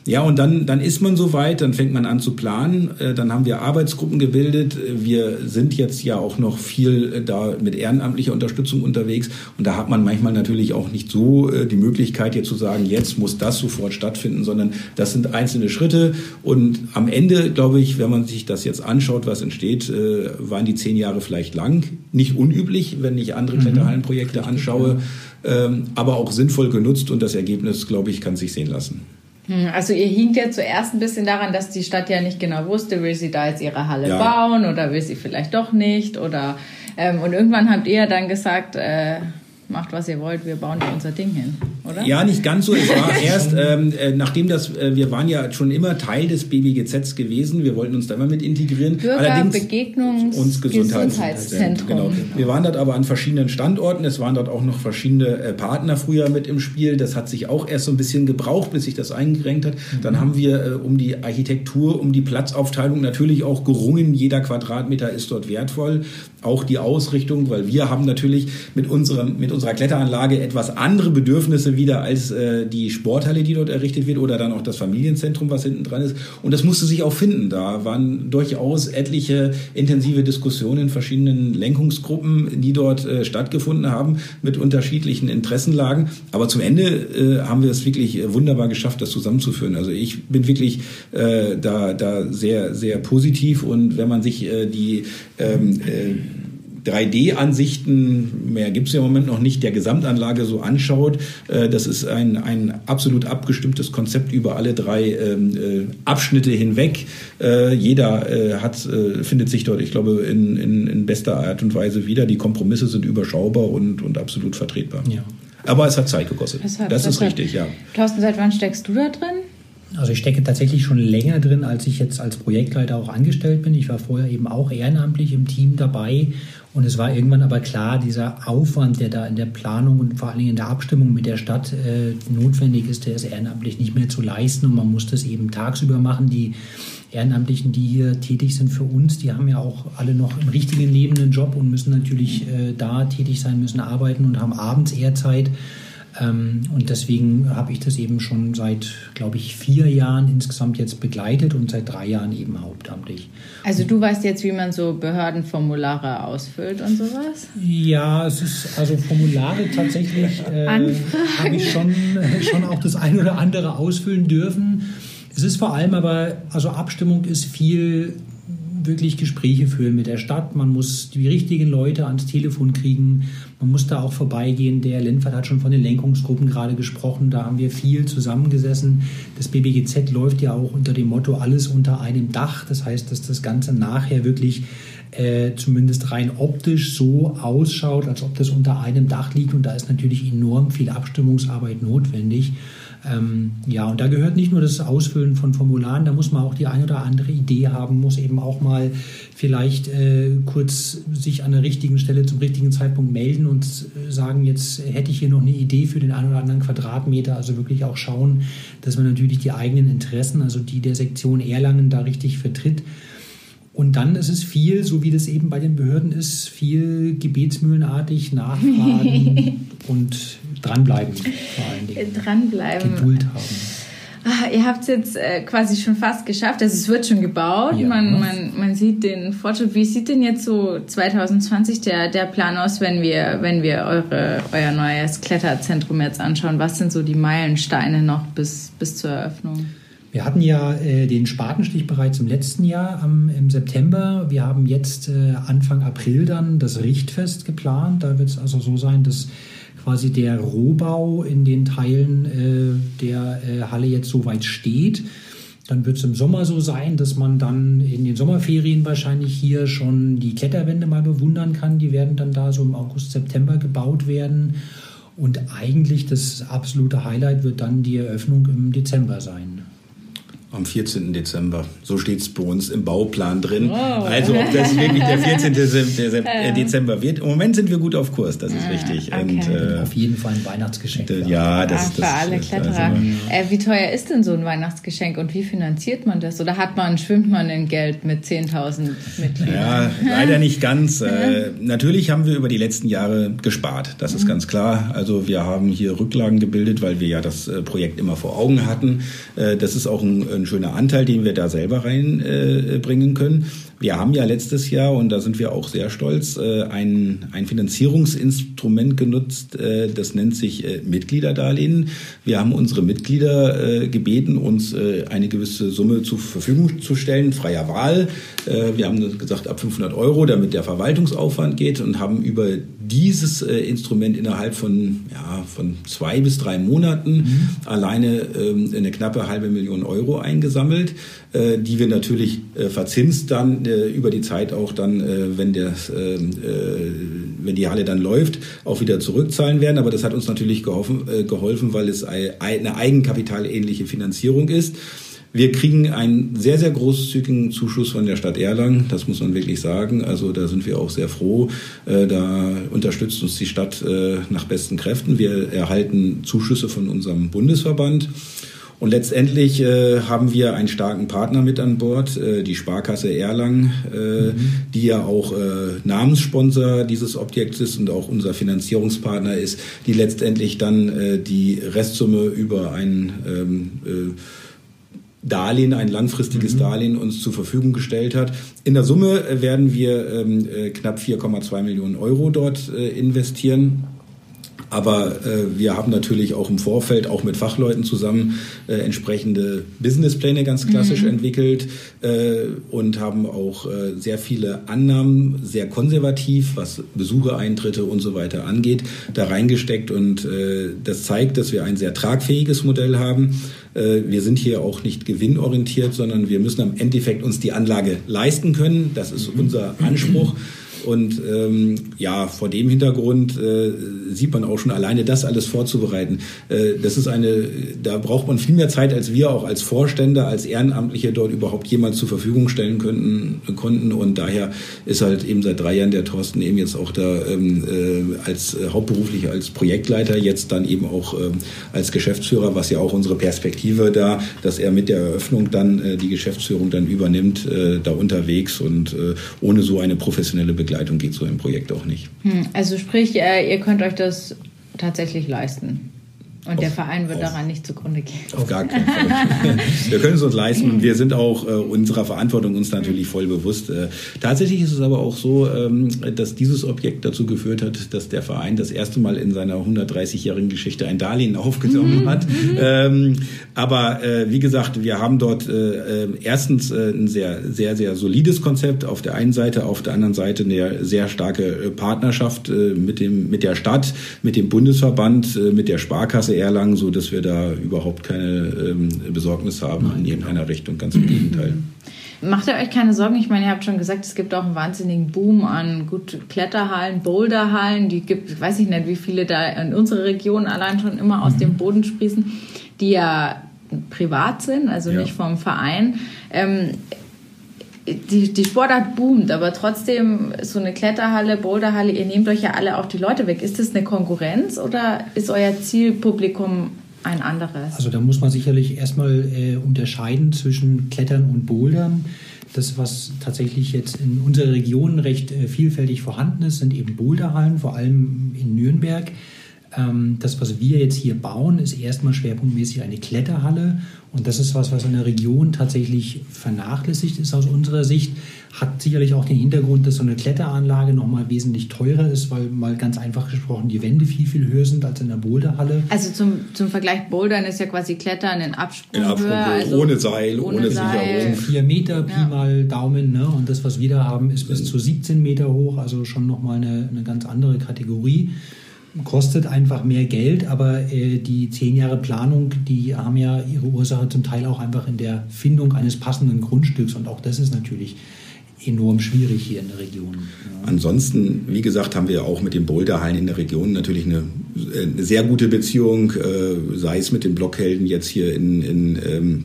S3: Ja, und dann, dann ist man soweit, dann fängt man an zu planen. Äh, dann haben wir Arbeitsgruppen gebildet. Wir sind jetzt ja auch noch viel äh, da mit ehrenamtlicher Unterstützung unterwegs. Und da hat man manchmal natürlich auch nicht so äh, die Möglichkeit, jetzt zu sagen, jetzt muss das sofort stattfinden, sondern das sind einzelne Schritte. Und am Ende, glaube ich, wenn man sich das jetzt anschaut, was entsteht, waren die zehn Jahre vielleicht lang. Nicht unüblich, wenn ich andere mhm. Kletterhallenprojekte anschaue, ähm, aber auch sinnvoll genutzt. Und das Ergebnis, glaube ich, kann sich sehen lassen.
S1: Hm, also ihr hinkt ja zuerst ein bisschen daran, dass die Stadt ja nicht genau wusste, will sie da jetzt ihre Halle ja. bauen oder will sie vielleicht doch nicht oder ähm, und irgendwann habt ihr dann gesagt, äh, macht was ihr wollt, wir bauen da unser Ding hin, oder?
S3: Ja, nicht ganz so. Es war erst, ähm, äh, nachdem das, äh, wir waren ja schon immer Teil des BBGZ gewesen, wir wollten uns da immer mit integrieren.
S1: Bürger Allerdings Begegnungs und Gesundheitszentrum.
S3: Genau. genau. Wir waren dort aber an verschiedenen Standorten. Es waren dort auch noch verschiedene äh, Partner früher mit im Spiel. Das hat sich auch erst so ein bisschen gebraucht, bis sich das eingerenkt hat. Mhm. Dann haben wir äh, um die Architektur, um die Platzaufteilung natürlich auch gerungen. Jeder Quadratmeter ist dort wertvoll. Auch die Ausrichtung, weil wir haben natürlich mit unserem, mit unserer Kletteranlage etwas andere Bedürfnisse wieder als äh, die Sporthalle, die dort errichtet wird oder dann auch das Familienzentrum, was hinten dran ist. Und das musste sich auch finden. Da waren durchaus etliche intensive Diskussionen in verschiedenen Lenkungsgruppen, die dort äh, stattgefunden haben mit unterschiedlichen Interessenlagen. Aber zum Ende äh, haben wir es wirklich wunderbar geschafft, das zusammenzuführen. Also ich bin wirklich äh, da, da sehr, sehr positiv und wenn man sich äh, die ähm, äh, 3D-Ansichten, mehr gibt es ja im Moment noch nicht, der Gesamtanlage so anschaut. Äh, das ist ein, ein absolut abgestimmtes Konzept über alle drei ähm, äh, Abschnitte hinweg. Äh, jeder hat, findet sich dort, ich glaube, in, in, in bester Art und Weise wieder. Die Kompromisse sind überschaubar und, und absolut vertretbar. Ja. Aber es hat Zeit gekostet. Hat, das ist richtig, ja.
S1: Thorsten, seit wann steckst du da drin?
S2: Also ich stecke tatsächlich schon länger drin, als ich jetzt als Projektleiter auch angestellt bin. Ich war vorher eben auch ehrenamtlich im Team dabei und es war irgendwann aber klar, dieser Aufwand, der da in der Planung und vor allen Dingen in der Abstimmung mit der Stadt äh, notwendig ist, der ist ehrenamtlich nicht mehr zu leisten und man muss das eben tagsüber machen. Die Ehrenamtlichen, die hier tätig sind für uns, die haben ja auch alle noch im richtigen Leben einen Job und müssen natürlich äh, da tätig sein, müssen arbeiten und haben abends eher Zeit. Ähm, und deswegen habe ich das eben schon seit, glaube ich, vier Jahren insgesamt jetzt begleitet und seit drei Jahren eben hauptamtlich.
S1: Also du weißt jetzt, wie man so Behördenformulare ausfüllt und sowas?
S2: Ja, es ist also Formulare tatsächlich äh, habe ich schon, schon auch das ein oder andere ausfüllen dürfen. Es ist vor allem aber, also Abstimmung ist viel wirklich Gespräche führen mit der Stadt. Man muss die richtigen Leute ans Telefon kriegen. Man muss da auch vorbeigehen. Der Lenfert hat schon von den Lenkungsgruppen gerade gesprochen. Da haben wir viel zusammengesessen. Das BBGZ läuft ja auch unter dem Motto alles unter einem Dach. Das heißt, dass das Ganze nachher wirklich äh, zumindest rein optisch so ausschaut, als ob das unter einem Dach liegt. Und da ist natürlich enorm viel Abstimmungsarbeit notwendig. Ähm, ja, und da gehört nicht nur das Ausfüllen von Formularen, da muss man auch die eine oder andere Idee haben, muss eben auch mal vielleicht äh, kurz sich an der richtigen Stelle zum richtigen Zeitpunkt melden und äh, sagen, jetzt hätte ich hier noch eine Idee für den einen oder anderen Quadratmeter. Also wirklich auch schauen, dass man natürlich die eigenen Interessen, also die der Sektion Erlangen, da richtig vertritt. Und dann ist es viel, so wie das eben bei den Behörden ist, viel gebetsmühlenartig nachfragen und dranbleiben vor allen Dingen.
S1: Dranbleiben.
S2: Geduld haben.
S1: Ah, ihr habt es jetzt äh, quasi schon fast geschafft. Also es wird schon gebaut. Ja. Man, man, man sieht den Fortschritt. Wie sieht denn jetzt so 2020 der, der Plan aus, wenn wir, wenn wir eure, euer neues Kletterzentrum jetzt anschauen? Was sind so die Meilensteine noch bis, bis zur Eröffnung?
S2: Wir hatten ja äh, den Spatenstich bereits im letzten Jahr am, im September. Wir haben jetzt äh, Anfang April dann das Richtfest geplant. Da wird es also so sein, dass quasi der Rohbau in den Teilen äh, der äh, Halle jetzt soweit steht. Dann wird es im Sommer so sein, dass man dann in den Sommerferien wahrscheinlich hier schon die Kletterwände mal bewundern kann. Die werden dann da so im August, September gebaut werden. Und eigentlich das absolute Highlight wird dann die Eröffnung im Dezember sein.
S3: Am 14. Dezember. So steht es bei uns im Bauplan drin. Oh. Also ob das wirklich der 14. Dezember wird. Im Moment sind wir gut auf Kurs, das ist ah, richtig.
S2: Okay. Und, äh, auf jeden Fall ein Weihnachtsgeschenk.
S3: Äh, ja, das,
S1: ist ah, Für alle Kletterer. Also, äh, wie teuer ist denn so ein Weihnachtsgeschenk und wie finanziert man das? Oder hat man, schwimmt man in Geld mit 10.000 Mitgliedern?
S3: Ja, leider nicht ganz. äh, natürlich haben wir über die letzten Jahre gespart. Das ist mhm. ganz klar. Also wir haben hier Rücklagen gebildet, weil wir ja das äh, Projekt immer vor Augen hatten. Äh, das ist auch ein ein schöner Anteil, den wir da selber reinbringen äh, können. Wir haben ja letztes Jahr, und da sind wir auch sehr stolz, äh, ein, ein Finanzierungsinstrument genutzt, äh, das nennt sich äh, Mitgliederdarlehen. Wir haben unsere Mitglieder gebeten, uns eine gewisse Summe zur Verfügung zu stellen, freier Wahl. Wir haben gesagt, ab 500 Euro, damit der Verwaltungsaufwand geht und haben über dieses Instrument innerhalb von, ja, von zwei bis drei Monaten mhm. alleine ähm, eine knappe halbe Million Euro eingesammelt, die wir natürlich verzinst dann äh, über die Zeit auch dann, äh, wenn, der, äh, äh, wenn die Halle dann läuft, auch wieder zurückzahlen werden. Aber das hat uns natürlich geholfen, äh, geholfen weil es eine eigenkapitalähnliche Finanzierung ist. Wir kriegen einen sehr, sehr großzügigen Zuschuss von der Stadt Erlangen, das muss man wirklich sagen. Also da sind wir auch sehr froh. Äh, da unterstützt uns die Stadt nach besten Kräften. Wir erhalten Zuschüsse von unserem Bundesverband. Und letztendlich äh, haben wir einen starken Partner mit an Bord, äh, die Sparkasse Erlangen, äh, mhm. die ja auch äh, Namenssponsor dieses Objekts ist und auch unser Finanzierungspartner ist, die letztendlich dann äh, die Restsumme über ein ähm, äh, Darlehen, ein langfristiges mhm. Darlehen uns zur Verfügung gestellt hat. In der Summe werden wir ähm, knapp 4,2 Millionen Euro dort investieren. Aber äh, wir haben natürlich auch im Vorfeld, auch mit Fachleuten zusammen, äh, entsprechende Businesspläne ganz klassisch mhm. entwickelt äh, und haben auch äh, sehr viele Annahmen, sehr konservativ, was Besuchereintritte und so weiter angeht, da reingesteckt. Und äh, das zeigt, dass wir ein sehr tragfähiges Modell haben. Äh, wir sind hier auch nicht gewinnorientiert, sondern wir müssen am Endeffekt uns die Anlage leisten können. Das ist mhm. unser Anspruch. Und ähm, ja, vor dem Hintergrund äh, sieht man auch schon alleine das alles vorzubereiten. Äh, das ist eine, da braucht man viel mehr Zeit, als wir auch als Vorstände, als Ehrenamtliche dort überhaupt jemand zur Verfügung stellen könnten, konnten. Und daher ist halt eben seit drei Jahren der Thorsten eben jetzt auch da ähm, äh, als äh, hauptberuflich als Projektleiter, jetzt dann eben auch ähm, als Geschäftsführer, was ja auch unsere Perspektive da, dass er mit der Eröffnung dann äh, die Geschäftsführung dann übernimmt, äh, da unterwegs und äh, ohne so eine professionelle Begleitung Begleitung geht so ein Projekt auch nicht.
S1: Hm, also sprich, äh, ihr könnt euch das tatsächlich leisten. Und auf, der Verein wird auf, daran nicht zugrunde gehen.
S3: Auf gar keinen Fall. wir können es uns leisten und wir sind auch äh, unserer Verantwortung uns natürlich voll bewusst. Äh, tatsächlich ist es aber auch so, ähm, dass dieses Objekt dazu geführt hat, dass der Verein das erste Mal in seiner 130-jährigen Geschichte ein Darlehen aufgenommen mhm. hat. Ähm, aber äh, wie gesagt, wir haben dort äh, äh, erstens äh, ein sehr, sehr, sehr solides Konzept auf der einen Seite, auf der anderen Seite eine sehr starke Partnerschaft mit, dem, mit der Stadt, mit dem Bundesverband, mit der Sparkasse Erlangen, so dass wir da überhaupt keine ähm, Besorgnis haben in irgendeiner Richtung. Ganz im Gegenteil.
S1: Macht ihr euch keine Sorgen? Ich meine, ihr habt schon gesagt, es gibt auch einen wahnsinnigen Boom an gut Kletterhallen, Boulderhallen. Die gibt, weiß ich nicht, wie viele da in unserer Region allein schon immer aus mhm. dem Boden sprießen, die ja privat sind, also ja. nicht vom Verein. Ähm, die, die Sportart boomt, aber trotzdem so eine Kletterhalle, Boulderhalle, ihr nehmt euch ja alle auch die Leute weg. Ist das eine Konkurrenz oder ist euer Zielpublikum ein anderes?
S2: Also da muss man sicherlich erstmal äh, unterscheiden zwischen Klettern und Bouldern. Das, was tatsächlich jetzt in unserer Region recht äh, vielfältig vorhanden ist, sind eben Boulderhallen, vor allem in Nürnberg. Ähm, das, was wir jetzt hier bauen, ist erstmal schwerpunktmäßig eine Kletterhalle. Und das ist was, was in der Region tatsächlich vernachlässigt ist aus unserer Sicht. Hat sicherlich auch den Hintergrund, dass so eine Kletteranlage nochmal wesentlich teurer ist, weil mal ganz einfach gesprochen die Wände viel, viel höher sind als in der Boulderhalle.
S1: Also zum, zum Vergleich, Bouldern ist ja quasi Klettern in Absprung. In Absprung
S3: also ohne Seil, ohne, ohne Sicherung.
S2: Vier Meter, Pi ja. mal Daumen. Ne? Und das, was wir da haben, ist bis zu 17 Meter hoch, also schon nochmal eine, eine ganz andere Kategorie. Kostet einfach mehr Geld, aber äh, die zehn Jahre Planung, die haben ja ihre Ursache zum Teil auch einfach in der Findung eines passenden Grundstücks und auch das ist natürlich enorm schwierig hier in der Region.
S3: Ja. Ansonsten, wie gesagt, haben wir auch mit den Boulderhallen in der Region natürlich eine, eine sehr gute Beziehung, äh, sei es mit den Blockhelden jetzt hier in, in ähm,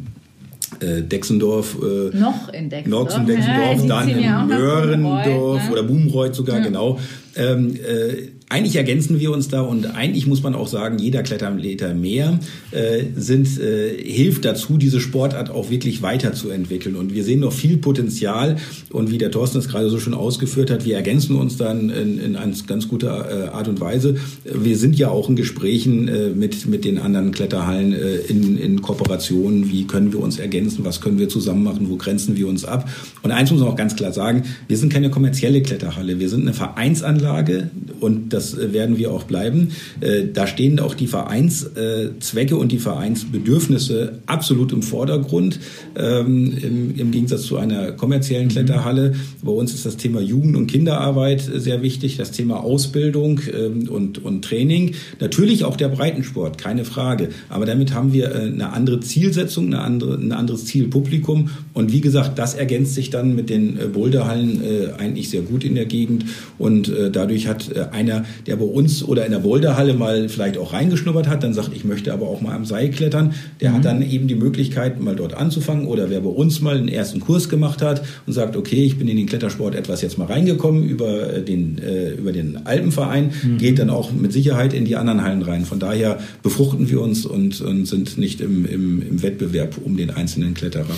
S3: äh, Dexendorf.
S1: Äh, noch in Dexendorf.
S3: Noch in Dexendorf, ja, dann in Mörendorf ne? oder Bubenreuth sogar, ja. genau. Ähm, äh, eigentlich ergänzen wir uns da und eigentlich muss man auch sagen, jeder Klettermeter mehr äh, sind, äh, hilft dazu, diese Sportart auch wirklich weiterzuentwickeln. Und wir sehen noch viel Potenzial. Und wie der Thorsten es gerade so schon ausgeführt hat, wir ergänzen uns dann in, in eine ganz gute äh, Art und Weise. Wir sind ja auch in Gesprächen äh, mit, mit den anderen Kletterhallen äh, in, in Kooperation. Wie können wir uns ergänzen? Was können wir zusammen machen? Wo grenzen wir uns ab? Und eins muss man auch ganz klar sagen, wir sind keine kommerzielle Kletterhalle. Wir sind eine Vereinsanlage und das das äh, werden wir auch bleiben. Äh, da stehen auch die Vereinszwecke und die Vereinsbedürfnisse absolut im Vordergrund, ähm, im, Gegensatz zu einer kommerziellen Kletterhalle. Bei uns ist das Thema Jugend- und Kinderarbeit sehr wichtig, das Thema Ausbildung ähm, und, und Training. Natürlich auch der Breitensport, keine Frage. Aber damit haben wir äh, eine andere Zielsetzung, eine andere, ein anderes Zielpublikum. Und wie gesagt, das ergänzt sich dann mit den Boulderhallen eigentlich sehr gut in der Gegend. Und dadurch hat einer der bei uns oder in der Boulderhalle mal vielleicht auch reingeschnuppert hat, dann sagt, ich möchte aber auch mal am Seil klettern, der mhm. hat dann eben die Möglichkeit, mal dort anzufangen oder wer bei uns mal einen ersten Kurs gemacht hat und sagt, okay, ich bin in den Klettersport etwas jetzt mal reingekommen über äh, den, äh, über den Alpenverein, mhm. geht dann auch mit Sicherheit in die anderen Hallen rein. Von daher befruchten wir uns und, und sind nicht im, im, im Wettbewerb um den einzelnen Kletterer.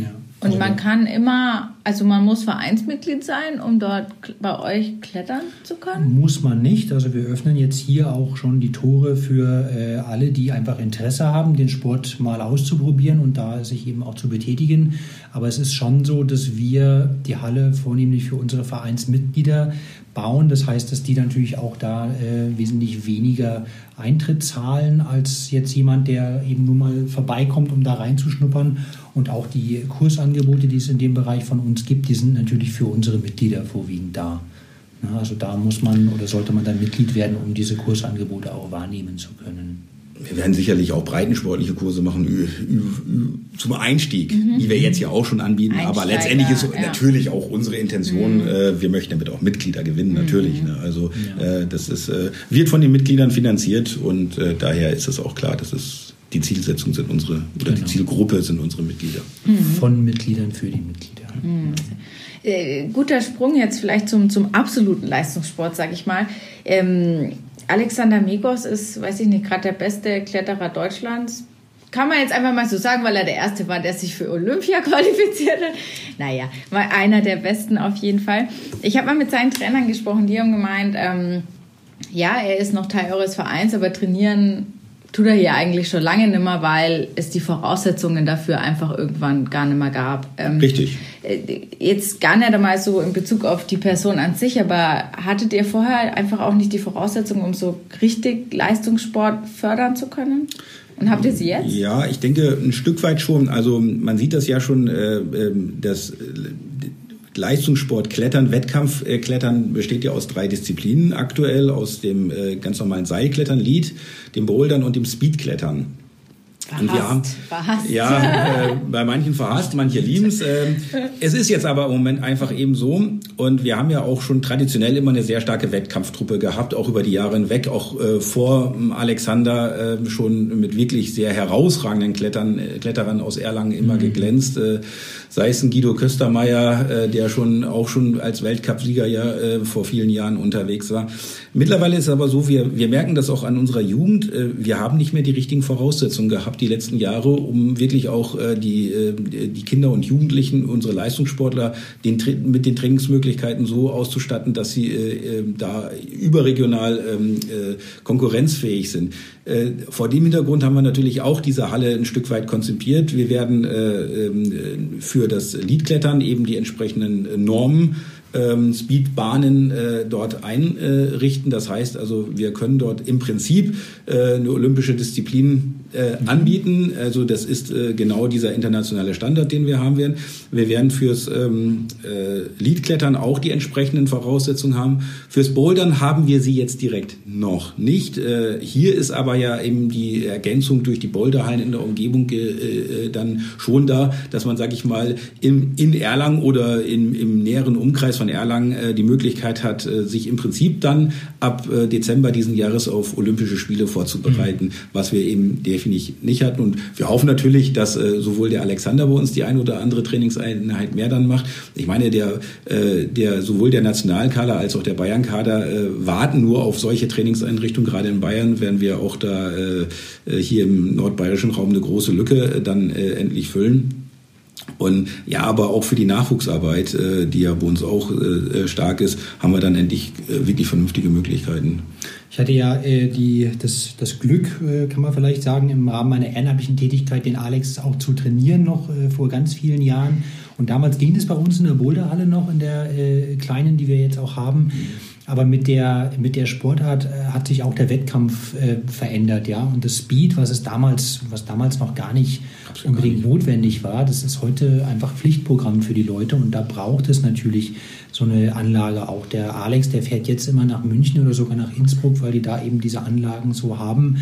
S1: Ja. Und man kann immer, also man muss Vereinsmitglied sein, um dort bei euch klettern zu können?
S2: Muss man nicht. Also wir öffnen jetzt hier auch schon die Tore für äh, alle, die einfach Interesse haben, den Sport mal auszuprobieren und da sich eben auch zu betätigen. Aber es ist schon so, dass wir die Halle vornehmlich für unsere Vereinsmitglieder bauen. Das heißt, dass die natürlich auch da äh, wesentlich weniger Eintritt zahlen als jetzt jemand, der eben nur mal vorbeikommt, um da reinzuschnuppern. Und auch die Kursangebote, die es in dem Bereich von uns gibt, die sind natürlich für unsere Mitglieder vorwiegend da. also da muss man oder sollte man dann Mitglied werden, um diese Kursangebote auch wahrnehmen zu können.
S3: Wir werden sicherlich auch breitensportliche Kurse machen zum Einstieg, mhm. die wir jetzt ja auch schon anbieten. Aber letztendlich ist ja. natürlich auch unsere Intention, mhm. äh, wir möchten damit auch Mitglieder gewinnen, mhm. natürlich. Ne? Also ja. äh, das ist, äh, wird von den Mitgliedern finanziert und äh, daher ist es auch klar, dass es die Zielsetzung sind unsere oder genau. die Zielgruppe sind unsere Mitglieder.
S2: Mhm. Von Mitgliedern für die Mitglieder.
S1: Mhm. Äh, guter Sprung jetzt vielleicht zum, zum absoluten Leistungssport, sage ich mal. Ähm, Alexander Migos ist, weiß ich nicht, gerade der beste Kletterer Deutschlands. Kann man jetzt einfach mal so sagen, weil er der Erste war, der sich für Olympia qualifiziert hat. Naja, war einer der Besten auf jeden Fall. Ich habe mal mit seinen Trainern gesprochen, die haben gemeint, ähm, ja, er ist noch Teil eures Vereins, aber trainieren tut er hier eigentlich schon lange nicht mehr, weil es die Voraussetzungen dafür einfach irgendwann gar nicht mehr gab.
S3: Ähm, Richtig.
S1: Äh, jetzt gar nicht einmal so in Bezug auf die Person an sich, aber hattet ihr vorher einfach auch nicht die Voraussetzungen, um so richtig Leistungssport fördern zu können? Und habt ihr sie jetzt?
S3: Ja, ich denke ein Stück weit schon. Also man sieht das ja schon, äh, ähm, dass Leistungssport Klettern, Wettkampfklettern besteht ja aus drei Disziplinen aktuell, aus dem äh, ganz normalen Seilklettern, Lead, dem Bouldern und dem Speedklettern.
S1: Verhasst, und wir haben, verhasst.
S3: Ja, äh, bei manchen verhasst, manche lieben es. Äh, es ist jetzt aber im Moment einfach eben so. Und wir haben ja auch schon traditionell immer eine sehr starke Wettkampftruppe gehabt, auch über die Jahre hinweg, auch äh, vor Alexander äh, schon mit wirklich sehr herausragenden Klettern, äh, Kletterern aus Erlangen immer mhm. geglänzt. Äh, sei es ein Guido Köstermeier, äh, der schon auch schon als Weltcupsieger ja vor vielen Jahren unterwegs war. Mittlerweile ist es aber so, wir, wir merken das auch an unserer Jugend, wir haben nicht mehr die richtigen Voraussetzungen gehabt die letzten Jahre, um wirklich auch äh, die, äh, die Kinder und Jugendlichen, unsere Leistungssportler den, mit den Trainingsmöglichkeiten so auszustatten, dass sie äh, äh da überregional ähm, äh, konkurrenzfähig sind. Äh, vor dem Hintergrund haben wir natürlich auch diese Halle ein Stück weit konzipiert. Wir werden äh, ähm, für das Liedklettern eben die entsprechenden Normen ähm, Speedbahnen äh, dort einrichten. Das heißt also, wir können dort im Prinzip äh, eine olympische Disziplin äh, anbieten. Also das ist äh, genau dieser internationale Standard, den wir haben werden. Wir werden fürs ähm, äh, Leadklettern auch die entsprechenden Voraussetzungen haben. Fürs Bouldern haben wir sie jetzt direkt noch nicht. Äh, hier ist aber ja eben die Ergänzung durch die Boulderhallen in der Umgebung äh, äh dann schon da, dass man, sag ich mal, im, in Erlangen oder in, im näheren Umkreis von Erlangen äh, die Möglichkeit hat, äh, sich im Prinzip dann ab äh, Dezember diesen Jahres auf Olympische Spiele vorzubereiten, mhm. was wir eben definitiv nicht hatten. Und wir hoffen natürlich, dass äh, sowohl der Alexander bei uns die ein oder andere Trainingseinheit mehr dann macht. Ich meine, der, äh, der sowohl der Nationalkader als auch der Bayern-Kader äh, warten nur auf solche Trainingseinrichtungen. Gerade in Bayern werden wir auch da äh, äh hier im nordbayerischen Raum eine große Lücke äh, dann äh, endlich füllen. Und ja, aber auch für die Nachwuchsarbeit, äh, die ja bei uns auch äh, stark ist, haben wir dann endlich äh, wirklich vernünftige Möglichkeiten.
S2: Ich hatte ja äh, die, das, das Glück, äh, kann man vielleicht sagen, im Rahmen meiner ehrenamtlichen Tätigkeit den Alex auch zu trainieren, noch äh, vor ganz vielen Jahren. Und damals ging es bei uns in der Boulderhalle noch, in der kleinen, die wir jetzt auch haben. Aber mit der, mit der Sportart äh, hat sich auch der Wettkampf äh, verändert, ja. Und das Speed, was es damals, was damals noch gar nicht Absolut unbedingt gar nicht. notwendig war, das ist heute einfach Pflichtprogramm für die Leute. Und da braucht es natürlich so eine Anlage auch. Der Alex, der fährt jetzt immer nach München oder sogar nach Innsbruck, weil die da eben diese Anlagen so haben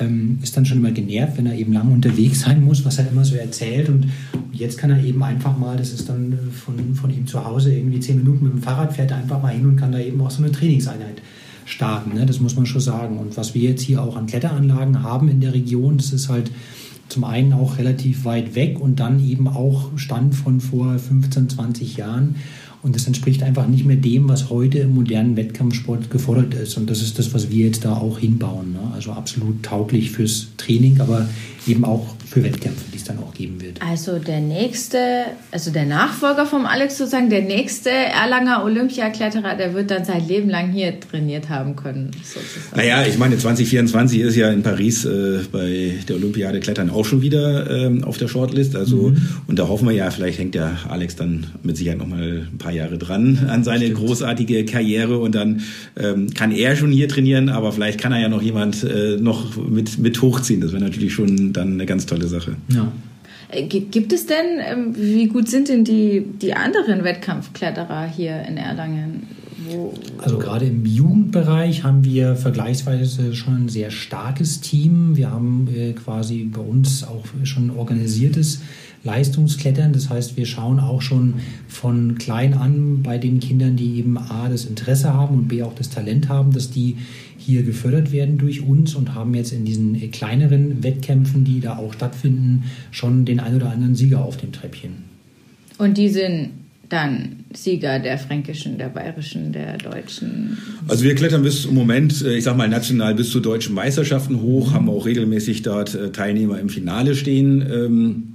S2: ähm, ist dann schon immer genervt, wenn er eben lange unterwegs sein muss, was er immer so erzählt. Und, und jetzt kann er eben einfach mal, das ist dann äh, von, von ihm zu Hause irgendwie zehn Minuten mit dem Fahrrad, fährt er einfach mal hin und kann da eben auch so eine Trainingseinheit starten. Ne? Das muss man schon sagen. Und was wir jetzt hier auch an Kletteranlagen haben in der Region, das ist halt zum einen auch relativ weit weg und dann eben auch Stand von vor 15, 20 Jahren. Und das entspricht einfach nicht mehr dem, was heute im modernen Wettkampfsport gefordert ist. Und das ist das, was wir jetzt da auch hinbauen. Ne? Also absolut tauglich fürs Training, aber eben auch für Wettkämpfe, die es dann auch geben wird.
S1: Also der nächste, also der Nachfolger vom Alex sozusagen, der nächste Erlanger Olympiakletterer, der wird dann sein Leben lang hier trainiert haben können.
S3: Sozusagen. Naja, ich meine, 2024 ist ja in Paris äh, bei der Olympiade Klettern auch schon wieder ähm, auf der Shortlist. Also mhm. und da hoffen wir ja, vielleicht hängt der Alex dann mit Sicherheit noch mal ein paar Jahre dran an seine Stimmt. großartige Karriere und dann ähm, kann er schon hier trainieren, aber vielleicht kann er ja noch jemand äh, noch mit mit hochziehen. Das wäre natürlich schon dann eine ganz tolle tolle Sache.
S1: Ja. Äh, gibt es denn, ähm, wie gut sind denn die, die anderen Wettkampfkletterer hier in Erlangen?
S2: Wo, also gerade im Jugendbereich haben wir vergleichsweise schon ein sehr starkes Team. Wir haben äh, quasi bei uns auch schon organisiertes Leistungsklettern. Das heißt, wir schauen auch schon von klein an bei den Kindern, die eben A, das Interesse haben und B, auch das Talent haben, dass die hier gefördert werden durch uns und haben jetzt in diesen äh, kleineren Wettkämpfen, die da auch stattfinden, schon den ein oder anderen Sieger auf dem Treppchen.
S1: Und die sind dann Sieger der fränkischen, der bayerischen, der deutschen?
S3: Also wir klettern bis im Moment, äh, ich sag mal national bis zu deutschen Meisterschaften hoch, haben auch regelmäßig dort äh, Teilnehmer im Finale stehen.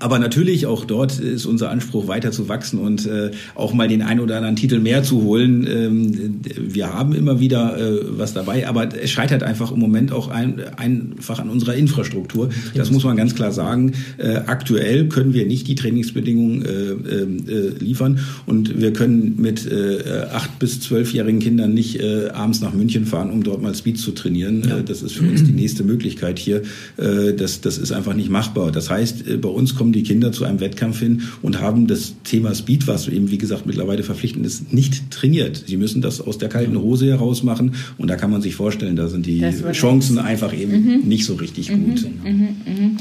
S3: Aber natürlich auch dort ist unser Anspruch weiter zu wachsen und äh, auch mal den ein oder anderen Titel mehr zu holen. Ähm, wir haben immer wieder äh, was dabei, aber es scheitert einfach im Moment auch ein, einfach an unserer Infrastruktur. Das muss man ganz klar sagen. Äh, aktuell können wir nicht die Trainingsbedingungen äh, äh, liefern und wir können mit äh, acht bis zwölfjährigen Kindern nicht äh, abends nach München fahren, um dort mal Speed zu trainieren. Ja. Äh, das ist für uns die nächste Möglichkeit hier. Äh, das, das ist einfach nicht machbar. Das heißt, äh, bei uns kommt kommen die Kinder zu einem Wettkampf hin und haben das Thema Speed, was eben wie gesagt mittlerweile verpflichtend ist, nicht trainiert. Sie müssen das aus der kalten Hose heraus machen und da kann man sich vorstellen, da sind die Chancen einfach eben mhm. nicht so richtig mhm. gut. Mhm.
S1: Mhm.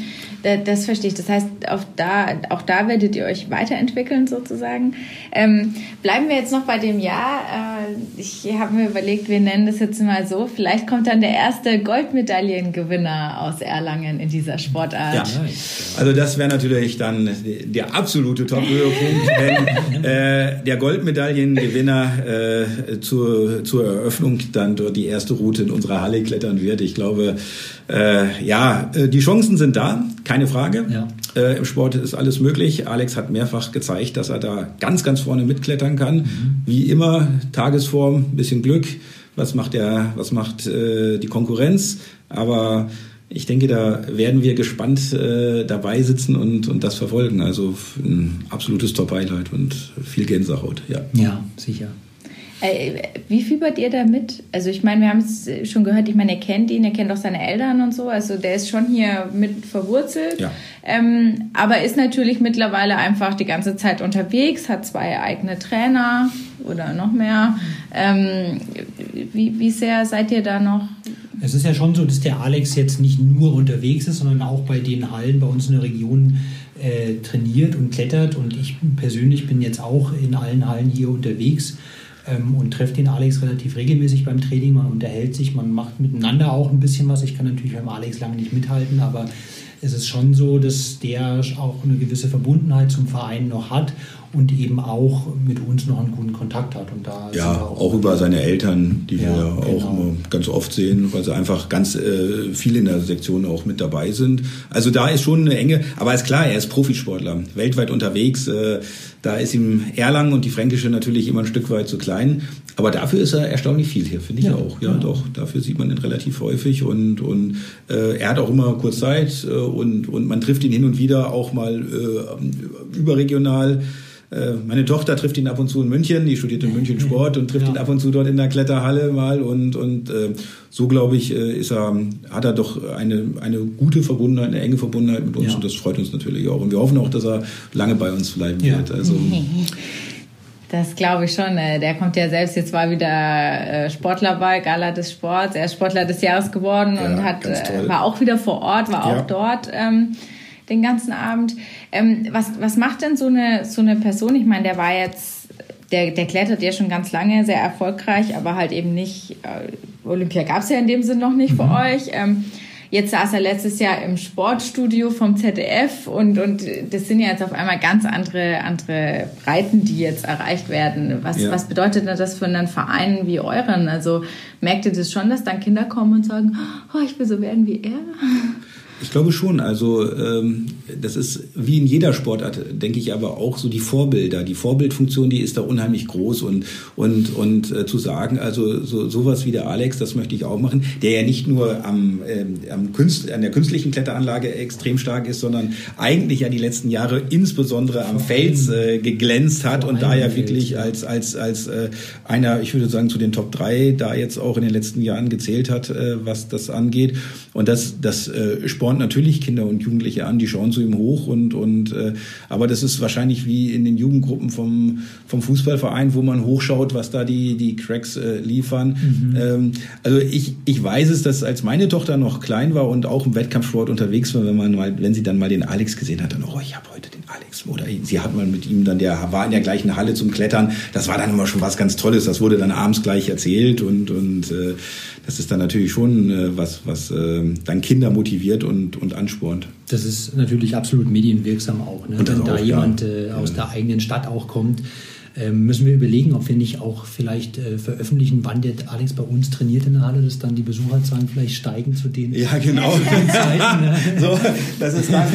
S1: Das verstehe ich. Das heißt, auch da, auch da werdet ihr euch weiterentwickeln sozusagen. Ähm, bleiben wir jetzt noch bei dem Jahr. Äh, ich habe mir überlegt, wir nennen das jetzt mal so. Vielleicht kommt dann der erste Goldmedaillengewinner aus Erlangen in dieser Sportart. Ja,
S3: also das wäre natürlich dann der absolute Top-Höhepunkt, wenn äh, der Goldmedaillengewinner äh, zur, zur Eröffnung dann dort die erste Route in unserer Halle klettern wird. Ich glaube, äh, ja, äh, die Chancen sind da, keine Frage. Ja. Äh, Im Sport ist alles möglich. Alex hat mehrfach gezeigt, dass er da ganz, ganz vorne mitklettern kann. Mhm. Wie immer, Tagesform, bisschen Glück. Was macht der, was macht äh, die Konkurrenz? Aber ich denke, da werden wir gespannt äh, dabei sitzen und, und das verfolgen. Also ein absolutes Top-Highlight und viel Gänsehaut, ja.
S2: Ja, sicher.
S1: Äh, wie fiebert ihr da mit? Also ich meine, wir haben es schon gehört, ich meine, er kennt ihn, er kennt auch seine Eltern und so, also der ist schon hier mit verwurzelt. Ja. Ähm, aber ist natürlich mittlerweile einfach die ganze Zeit unterwegs, hat zwei eigene Trainer oder noch mehr. Ähm, wie, wie sehr seid ihr da noch?
S2: Es ist ja schon so, dass der Alex jetzt nicht nur unterwegs ist, sondern auch bei den Hallen bei uns in der Region äh, trainiert und klettert. Und ich persönlich bin jetzt auch in allen Hallen hier unterwegs ähm, und treffe den Alex relativ regelmäßig beim Training. Man unterhält sich, man macht miteinander auch ein bisschen was. Ich kann natürlich beim Alex lange nicht mithalten, aber es ist schon so, dass der auch eine gewisse Verbundenheit zum Verein noch hat und eben auch mit uns noch einen guten Kontakt hat. Und
S3: da ja, auch, auch, über seine Eltern, die ja, wir genau. auch ganz oft sehen, weil sie einfach ganz äh, viel in der Sektion auch mit dabei sind. Also da ist schon eine enge, aber ist klar, er ist Profisportler, weltweit unterwegs. Äh, da ist ihm Erlangen und die Fränkische natürlich immer ein Stück weit zu klein. Aber dafür ist er erstaunlich viel hier, finde ich ja, auch. Ja, ja, doch. Dafür sieht man ihn relativ häufig und, und äh, er hat auch immer kurz Zeit äh, und, und man trifft ihn hin und wieder auch mal äh, überregional. Äh, meine Tochter trifft ihn ab und zu in München, die studiert in München Sport und trifft ja. ihn ab und zu dort in der Kletterhalle mal und, und äh, so glaube ich, äh, ist er, hat er doch eine, eine gute Verbundenheit, eine enge Verbundenheit mit uns ja. und das freut uns natürlich auch. Und wir hoffen auch, dass er lange bei uns bleiben ja. wird. Also,
S1: Das glaube ich schon. Äh, der kommt ja selbst jetzt war wieder Sportler bei Gala des Sports. Er ist Sportler des Jahres geworden ja, und hat war auch wieder vor Ort, war ja. auch dort. Ähm, den ganzen Abend. Ähm, was, was macht denn so eine, so eine Person? Ich meine, der war jetzt, der, der klettert ja schon ganz lange sehr erfolgreich, aber halt eben nicht, äh, Olympia gab es ja in dem Sinn noch nicht mhm. für euch. Ähm, Jetzt saß er letztes Jahr im Sportstudio vom ZDF und, und das sind ja jetzt auf einmal ganz andere, andere Breiten, die jetzt erreicht werden. Was, ja. was bedeutet denn das für einen Verein wie euren? Also merkt ihr das schon, dass dann Kinder kommen und sagen, oh, ich will so werden wie er?
S3: Ich glaube schon. Also ähm, das ist wie in jeder Sportart, denke ich aber auch so die Vorbilder. Die Vorbildfunktion, die ist da unheimlich groß und und und äh, zu sagen, also so sowas wie der Alex, das möchte ich auch machen, der ja nicht nur am, äh, am Künst, an der künstlichen Kletteranlage extrem stark ist, sondern eigentlich ja die letzten Jahre insbesondere am Fels äh, geglänzt hat und da ja wirklich als als als äh, einer, ich würde sagen zu den Top 3 da jetzt auch in den letzten Jahren gezählt hat, äh, was das angeht. Und das das äh, Sport spornt natürlich Kinder und Jugendliche an, die schauen zu ihm hoch und, und äh, aber das ist wahrscheinlich wie in den Jugendgruppen vom, vom Fußballverein, wo man hochschaut, was da die, die Cracks äh, liefern. Mhm. Ähm, also ich, ich weiß es, dass als meine Tochter noch klein war und auch im Wettkampfsport unterwegs war, wenn man mal, wenn sie dann mal den Alex gesehen hat, dann, oh, ich habe heute. Oder sie hat mal mit ihm dann, der war in der gleichen Halle zum Klettern. Das war dann immer schon was ganz Tolles. Das wurde dann abends gleich erzählt und, und äh, das ist dann natürlich schon äh, was, was äh, dann Kinder motiviert und, und anspornt.
S2: Das ist natürlich absolut medienwirksam auch. Ne? Wenn auch, da jemand ja. äh, aus ja. der eigenen Stadt auch kommt, müssen wir überlegen, ob wir nicht auch vielleicht äh, veröffentlichen, wann der Alex bei uns trainiert in der Halle, dass dann die Besucherzahlen vielleicht steigen zu den
S3: ja genau Zeiten, ne? so, das ist dann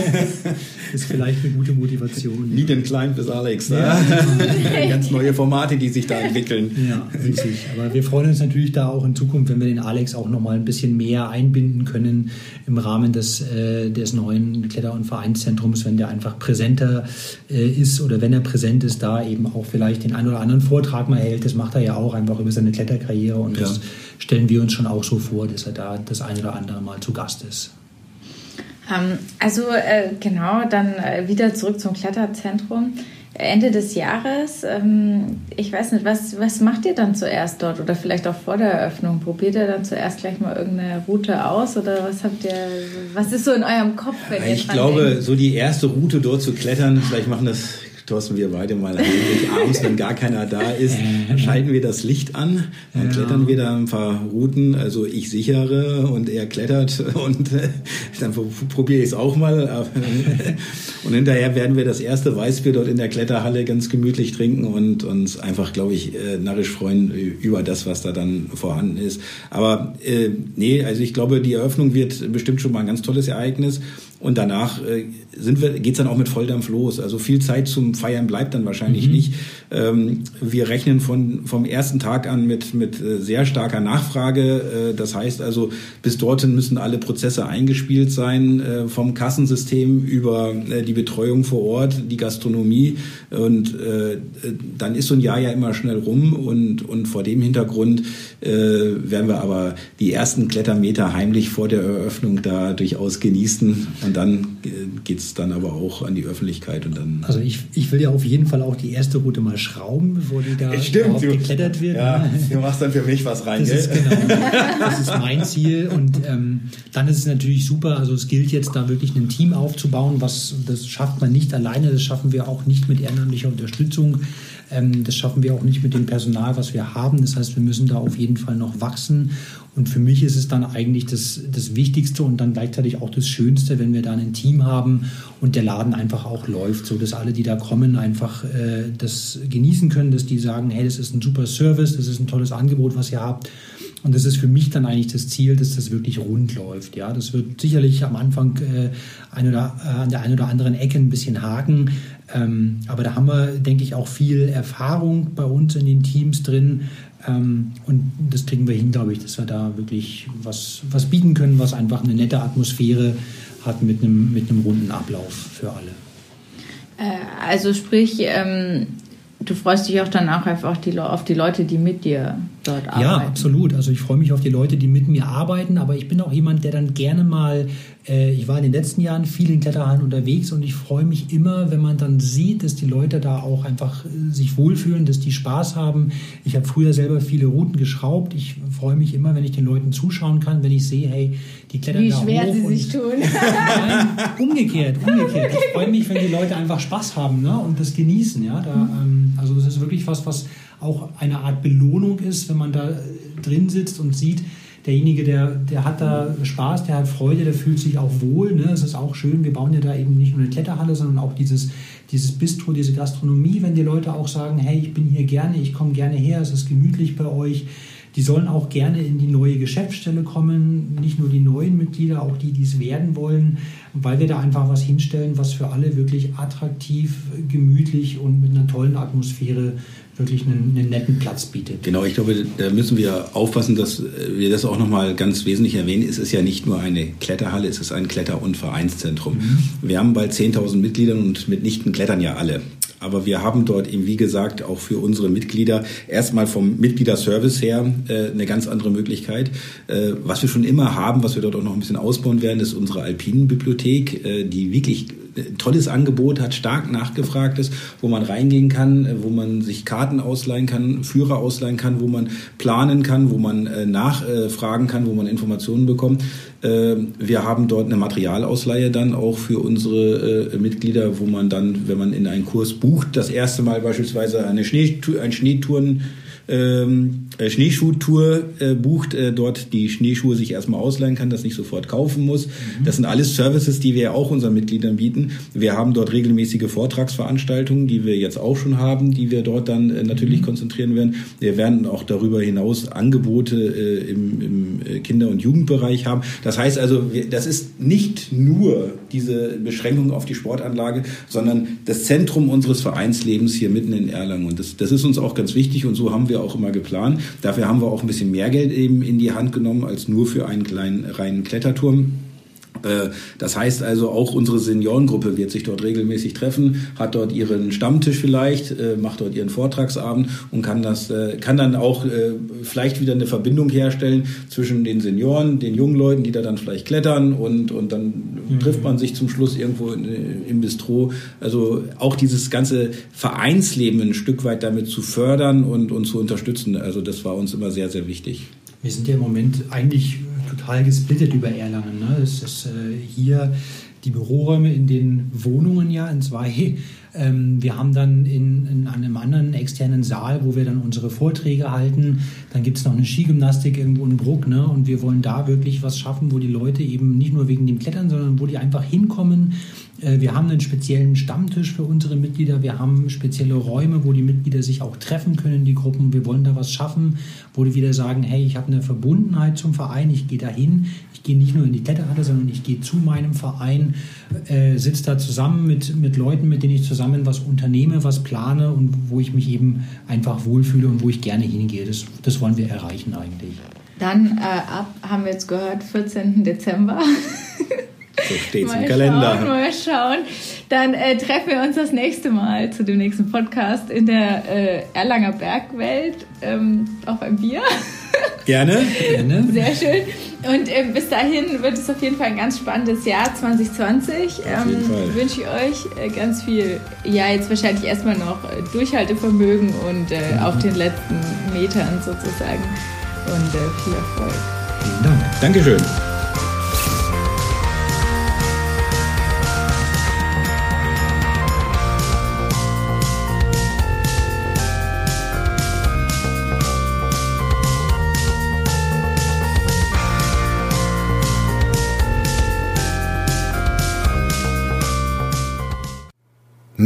S2: ist vielleicht eine gute Motivation.
S3: Meet and Climb bis Alex. Ne? Ja. Ganz neue Formate, die sich da entwickeln.
S2: Ja, richtig. Aber wir freuen uns natürlich da auch in Zukunft, wenn wir den Alex auch noch mal ein bisschen mehr einbinden können im Rahmen des, äh, des neuen Kletter- und Vereinszentrums, wenn der einfach präsenter äh, ist oder wenn er präsent ist, da eben auch vielleicht den einen oder anderen Vortrag mal hält. Das macht er ja auch einfach über seine Kletterkarriere und ja. das stellen wir uns schon auch so vor, dass er da das eine oder andere Mal zu Gast ist.
S1: Ähm, also äh, genau, dann äh, wieder zurück zum Kletterzentrum. Ende des Jahres, ähm, ich weiß nicht, was, was macht ihr dann zuerst dort oder vielleicht auch vor der Eröffnung? Probiert ihr dann zuerst gleich mal irgendeine Route aus oder was habt ihr, was ist so in eurem Kopf?
S3: Wenn ihr ich glaube, denkt? so die erste Route dort zu klettern, vielleicht machen das Thorsten, wir beide mal heimlich abends, wenn gar keiner da ist, schalten wir das Licht an, dann ja. klettern wir da ein paar Routen, also ich sichere und er klettert und äh, dann probiere ich es auch mal. und hinterher werden wir das erste Weißbier dort in der Kletterhalle ganz gemütlich trinken und uns einfach, glaube ich, äh, narrisch freuen über das, was da dann vorhanden ist. Aber äh, nee, also ich glaube, die Eröffnung wird bestimmt schon mal ein ganz tolles Ereignis. Und danach äh, sind wir, geht's dann auch mit Volldampf los. Also viel Zeit zum Feiern bleibt dann wahrscheinlich mhm. nicht. Ähm, wir rechnen von, vom ersten Tag an mit, mit äh, sehr starker Nachfrage. Äh, das heißt also, bis dorthin müssen alle Prozesse eingespielt sein, äh, vom Kassensystem über äh, die Betreuung vor Ort, die Gastronomie. Und äh, dann ist so ein Jahr ja immer schnell rum. Und, und vor dem Hintergrund äh, werden wir aber die ersten Klettermeter heimlich vor der Eröffnung da durchaus genießen. Und dann geht es dann aber auch an die Öffentlichkeit. Und dann
S2: also ich, ich will ja auf jeden Fall auch die erste Route mal schrauben, bevor die da Stimmt, du, geklettert wird.
S3: Ja, ne? du machst dann für mich was rein.
S2: Das, ist, genau, das ist mein Ziel. Und ähm, dann ist es natürlich super. Also es gilt jetzt da wirklich ein Team aufzubauen. Was das schafft man nicht alleine. Das schaffen wir auch nicht mit ehrenamtlicher Unterstützung. Ähm, das schaffen wir auch nicht mit dem Personal, was wir haben. Das heißt, wir müssen da auf jeden Fall noch wachsen. Und für mich ist es dann eigentlich das, das Wichtigste und dann gleichzeitig auch das Schönste, wenn wir da ein Team haben und der Laden einfach auch läuft, so dass alle, die da kommen, einfach äh, das genießen können, dass die sagen, hey, das ist ein super Service, das ist ein tolles Angebot, was ihr habt. Und das ist für mich dann eigentlich das Ziel, dass das wirklich rund läuft. Ja, das wird sicherlich am Anfang äh, ein oder, äh, an der einen oder anderen Ecke ein bisschen haken. Ähm, aber da haben wir, denke ich, auch viel Erfahrung bei uns in den Teams drin. Ähm, und das kriegen wir hin, glaube ich, dass wir da wirklich was, was bieten können, was einfach eine nette Atmosphäre hat mit einem, mit einem runden Ablauf für alle.
S1: Äh, also sprich, ähm, du freust dich auch dann auch einfach die, auf die Leute, die mit dir dort arbeiten.
S2: Ja, absolut. Also ich freue mich auf die Leute, die mit mir arbeiten, aber ich bin auch jemand, der dann gerne mal äh, ich war in den letzten Jahren viel in Kletterhallen unterwegs und ich freue mich immer, wenn man dann sieht, dass die Leute da auch einfach äh, sich wohlfühlen, dass die Spaß haben. Ich habe früher selber viele Routen geschraubt. Ich freue mich immer, wenn ich den Leuten zuschauen kann, wenn ich sehe, hey, die klettern
S1: Wie
S2: da
S1: schwer
S2: hoch.
S1: sie sich tun.
S2: Nein, umgekehrt, umgekehrt. Ich freue mich, wenn die Leute einfach Spaß haben ne, und das genießen. Ja? Da, ähm, also das ist wirklich was, was auch eine Art Belohnung ist, wenn man da äh, drin sitzt und sieht, derjenige, der, der hat da Spaß, der hat Freude, der fühlt sich auch wohl. Ne? Es ist auch schön, wir bauen ja da eben nicht nur eine Kletterhalle, sondern auch dieses, dieses Bistro, diese Gastronomie, wenn die Leute auch sagen, hey, ich bin hier gerne, ich komme gerne her, es ist gemütlich bei euch. Die sollen auch gerne in die neue Geschäftsstelle kommen, nicht nur die neuen Mitglieder, auch die, die es werden wollen, weil wir da einfach was hinstellen, was für alle wirklich attraktiv, gemütlich und mit einer tollen Atmosphäre wirklich einen, einen, netten Platz bietet.
S3: Genau, ich glaube, da müssen wir aufpassen, dass wir das auch nochmal ganz wesentlich erwähnen. Es ist ja nicht nur eine Kletterhalle, es ist ein Kletter- und Vereinszentrum. Mhm. Wir haben bald 10.000 Mitglieder und mitnichten klettern ja alle. Aber wir haben dort eben, wie gesagt, auch für unsere Mitglieder erstmal vom Mitgliederservice her äh, eine ganz andere Möglichkeit. Äh, was wir schon immer haben, was wir dort auch noch ein bisschen ausbauen werden, ist unsere Alpinenbibliothek, äh, die wirklich tolles Angebot hat, stark nachgefragt ist, wo man reingehen kann, äh, wo man sich Karten ausleihen kann, Führer ausleihen kann, wo man planen kann, wo man äh, nachfragen kann, wo man Informationen bekommt. Äh, wir haben dort eine Materialausleihe dann auch für unsere Mitglieder, wo man dann, wenn man in einen Kurs bucht, das erste Mal beispielsweise eine Schnee, ein Schneetouren ähm, äh, Schneeschuhtour äh, bucht, äh, dort die Schneeschuhe sich erstmal ausleihen kann, das nicht sofort kaufen muss. Mhm. Das sind alles Services, die wir auch unseren Mitgliedern bieten. Wir haben dort regelmäßige Vortragsveranstaltungen, die wir jetzt auch schon haben, die wir dort dann äh, natürlich mhm. konzentrieren werden. Wir werden auch darüber hinaus Angebote äh, im, im äh, Kinder- und Jugendbereich haben. Das heißt also, das ist nicht nur diese Beschränkung auf die Sportanlage, sondern das Zentrum unseres Vereinslebens hier mitten in Erlangen. Und das, das ist uns auch ganz wichtig und so haben wir auch immer geplant. Dafür haben wir auch ein bisschen mehr Geld eben in die Hand genommen als nur für einen kleinen reinen Kletterturm. Äh, das heißt also, auch unsere Seniorengruppe wird sich dort regelmäßig treffen, hat dort ihren Stammtisch vielleicht, äh, macht dort ihren Vortragsabend und kann das, äh, kann dann auch vielleicht wieder eine Verbindung herstellen zwischen den Senioren, den jungen Leuten, die da dann vielleicht klettern und, und dann mhm. trifft man sich zum Schluss irgendwo im Bistro. Also auch dieses ganze Vereinsleben ein Stück weit damit zu fördern und, und zu unterstützen. Also das war uns immer sehr, sehr wichtig.
S2: Wir sind ja im Moment eigentlich total gesplittet über Erlangen. Ne? Es ist äh, hier die Büroräume in den Wohnungen ja in zwei. Ähm, wir haben dann in, in, einem anderen externen Saal, wo wir dann unsere Vorträge halten. Dann gibt es noch eine Skigymnastik irgendwo in Bruck. Ne? Und wir wollen da wirklich was schaffen, wo die Leute eben nicht nur wegen dem Klettern, sondern wo die einfach hinkommen, äh, wir haben einen speziellen Stammtisch für unsere Mitglieder. Wir haben spezielle Räume, wo die Mitglieder sich auch treffen können, die Gruppen. Wir wollen da was schaffen, wo die wieder sagen, hey, ich habe eine Verbundenheit zum Verein, ich gehe dahin. Ich gehe nicht nur in die Kletterhalle, sondern ich gehe zu meinem Verein, äh, sitze da zusammen mit, mit Leuten, mit denen ich zusammen was unternehme, was plane und wo ich mich eben einfach wohlfühle und wo ich gerne hingehe. Das, das wollen wir erreichen eigentlich.
S1: Dann äh, ab, haben wir jetzt gehört, 14. Dezember.
S3: So steht es im Kalender.
S1: Schauen, mal schauen. Dann äh, treffen wir uns das nächste Mal zu dem nächsten Podcast in der äh, Erlanger Bergwelt, ähm, auch beim Bier.
S3: Gerne. Gerne.
S1: Sehr schön. Und äh, bis dahin wird es auf jeden Fall ein ganz spannendes Jahr 2020. Ähm, wünsche ich euch äh, ganz viel, ja, jetzt wahrscheinlich erstmal noch äh, Durchhaltevermögen und äh, mhm. auf den letzten Metern sozusagen. Und äh, viel Erfolg.
S3: Vielen Dank. Dankeschön.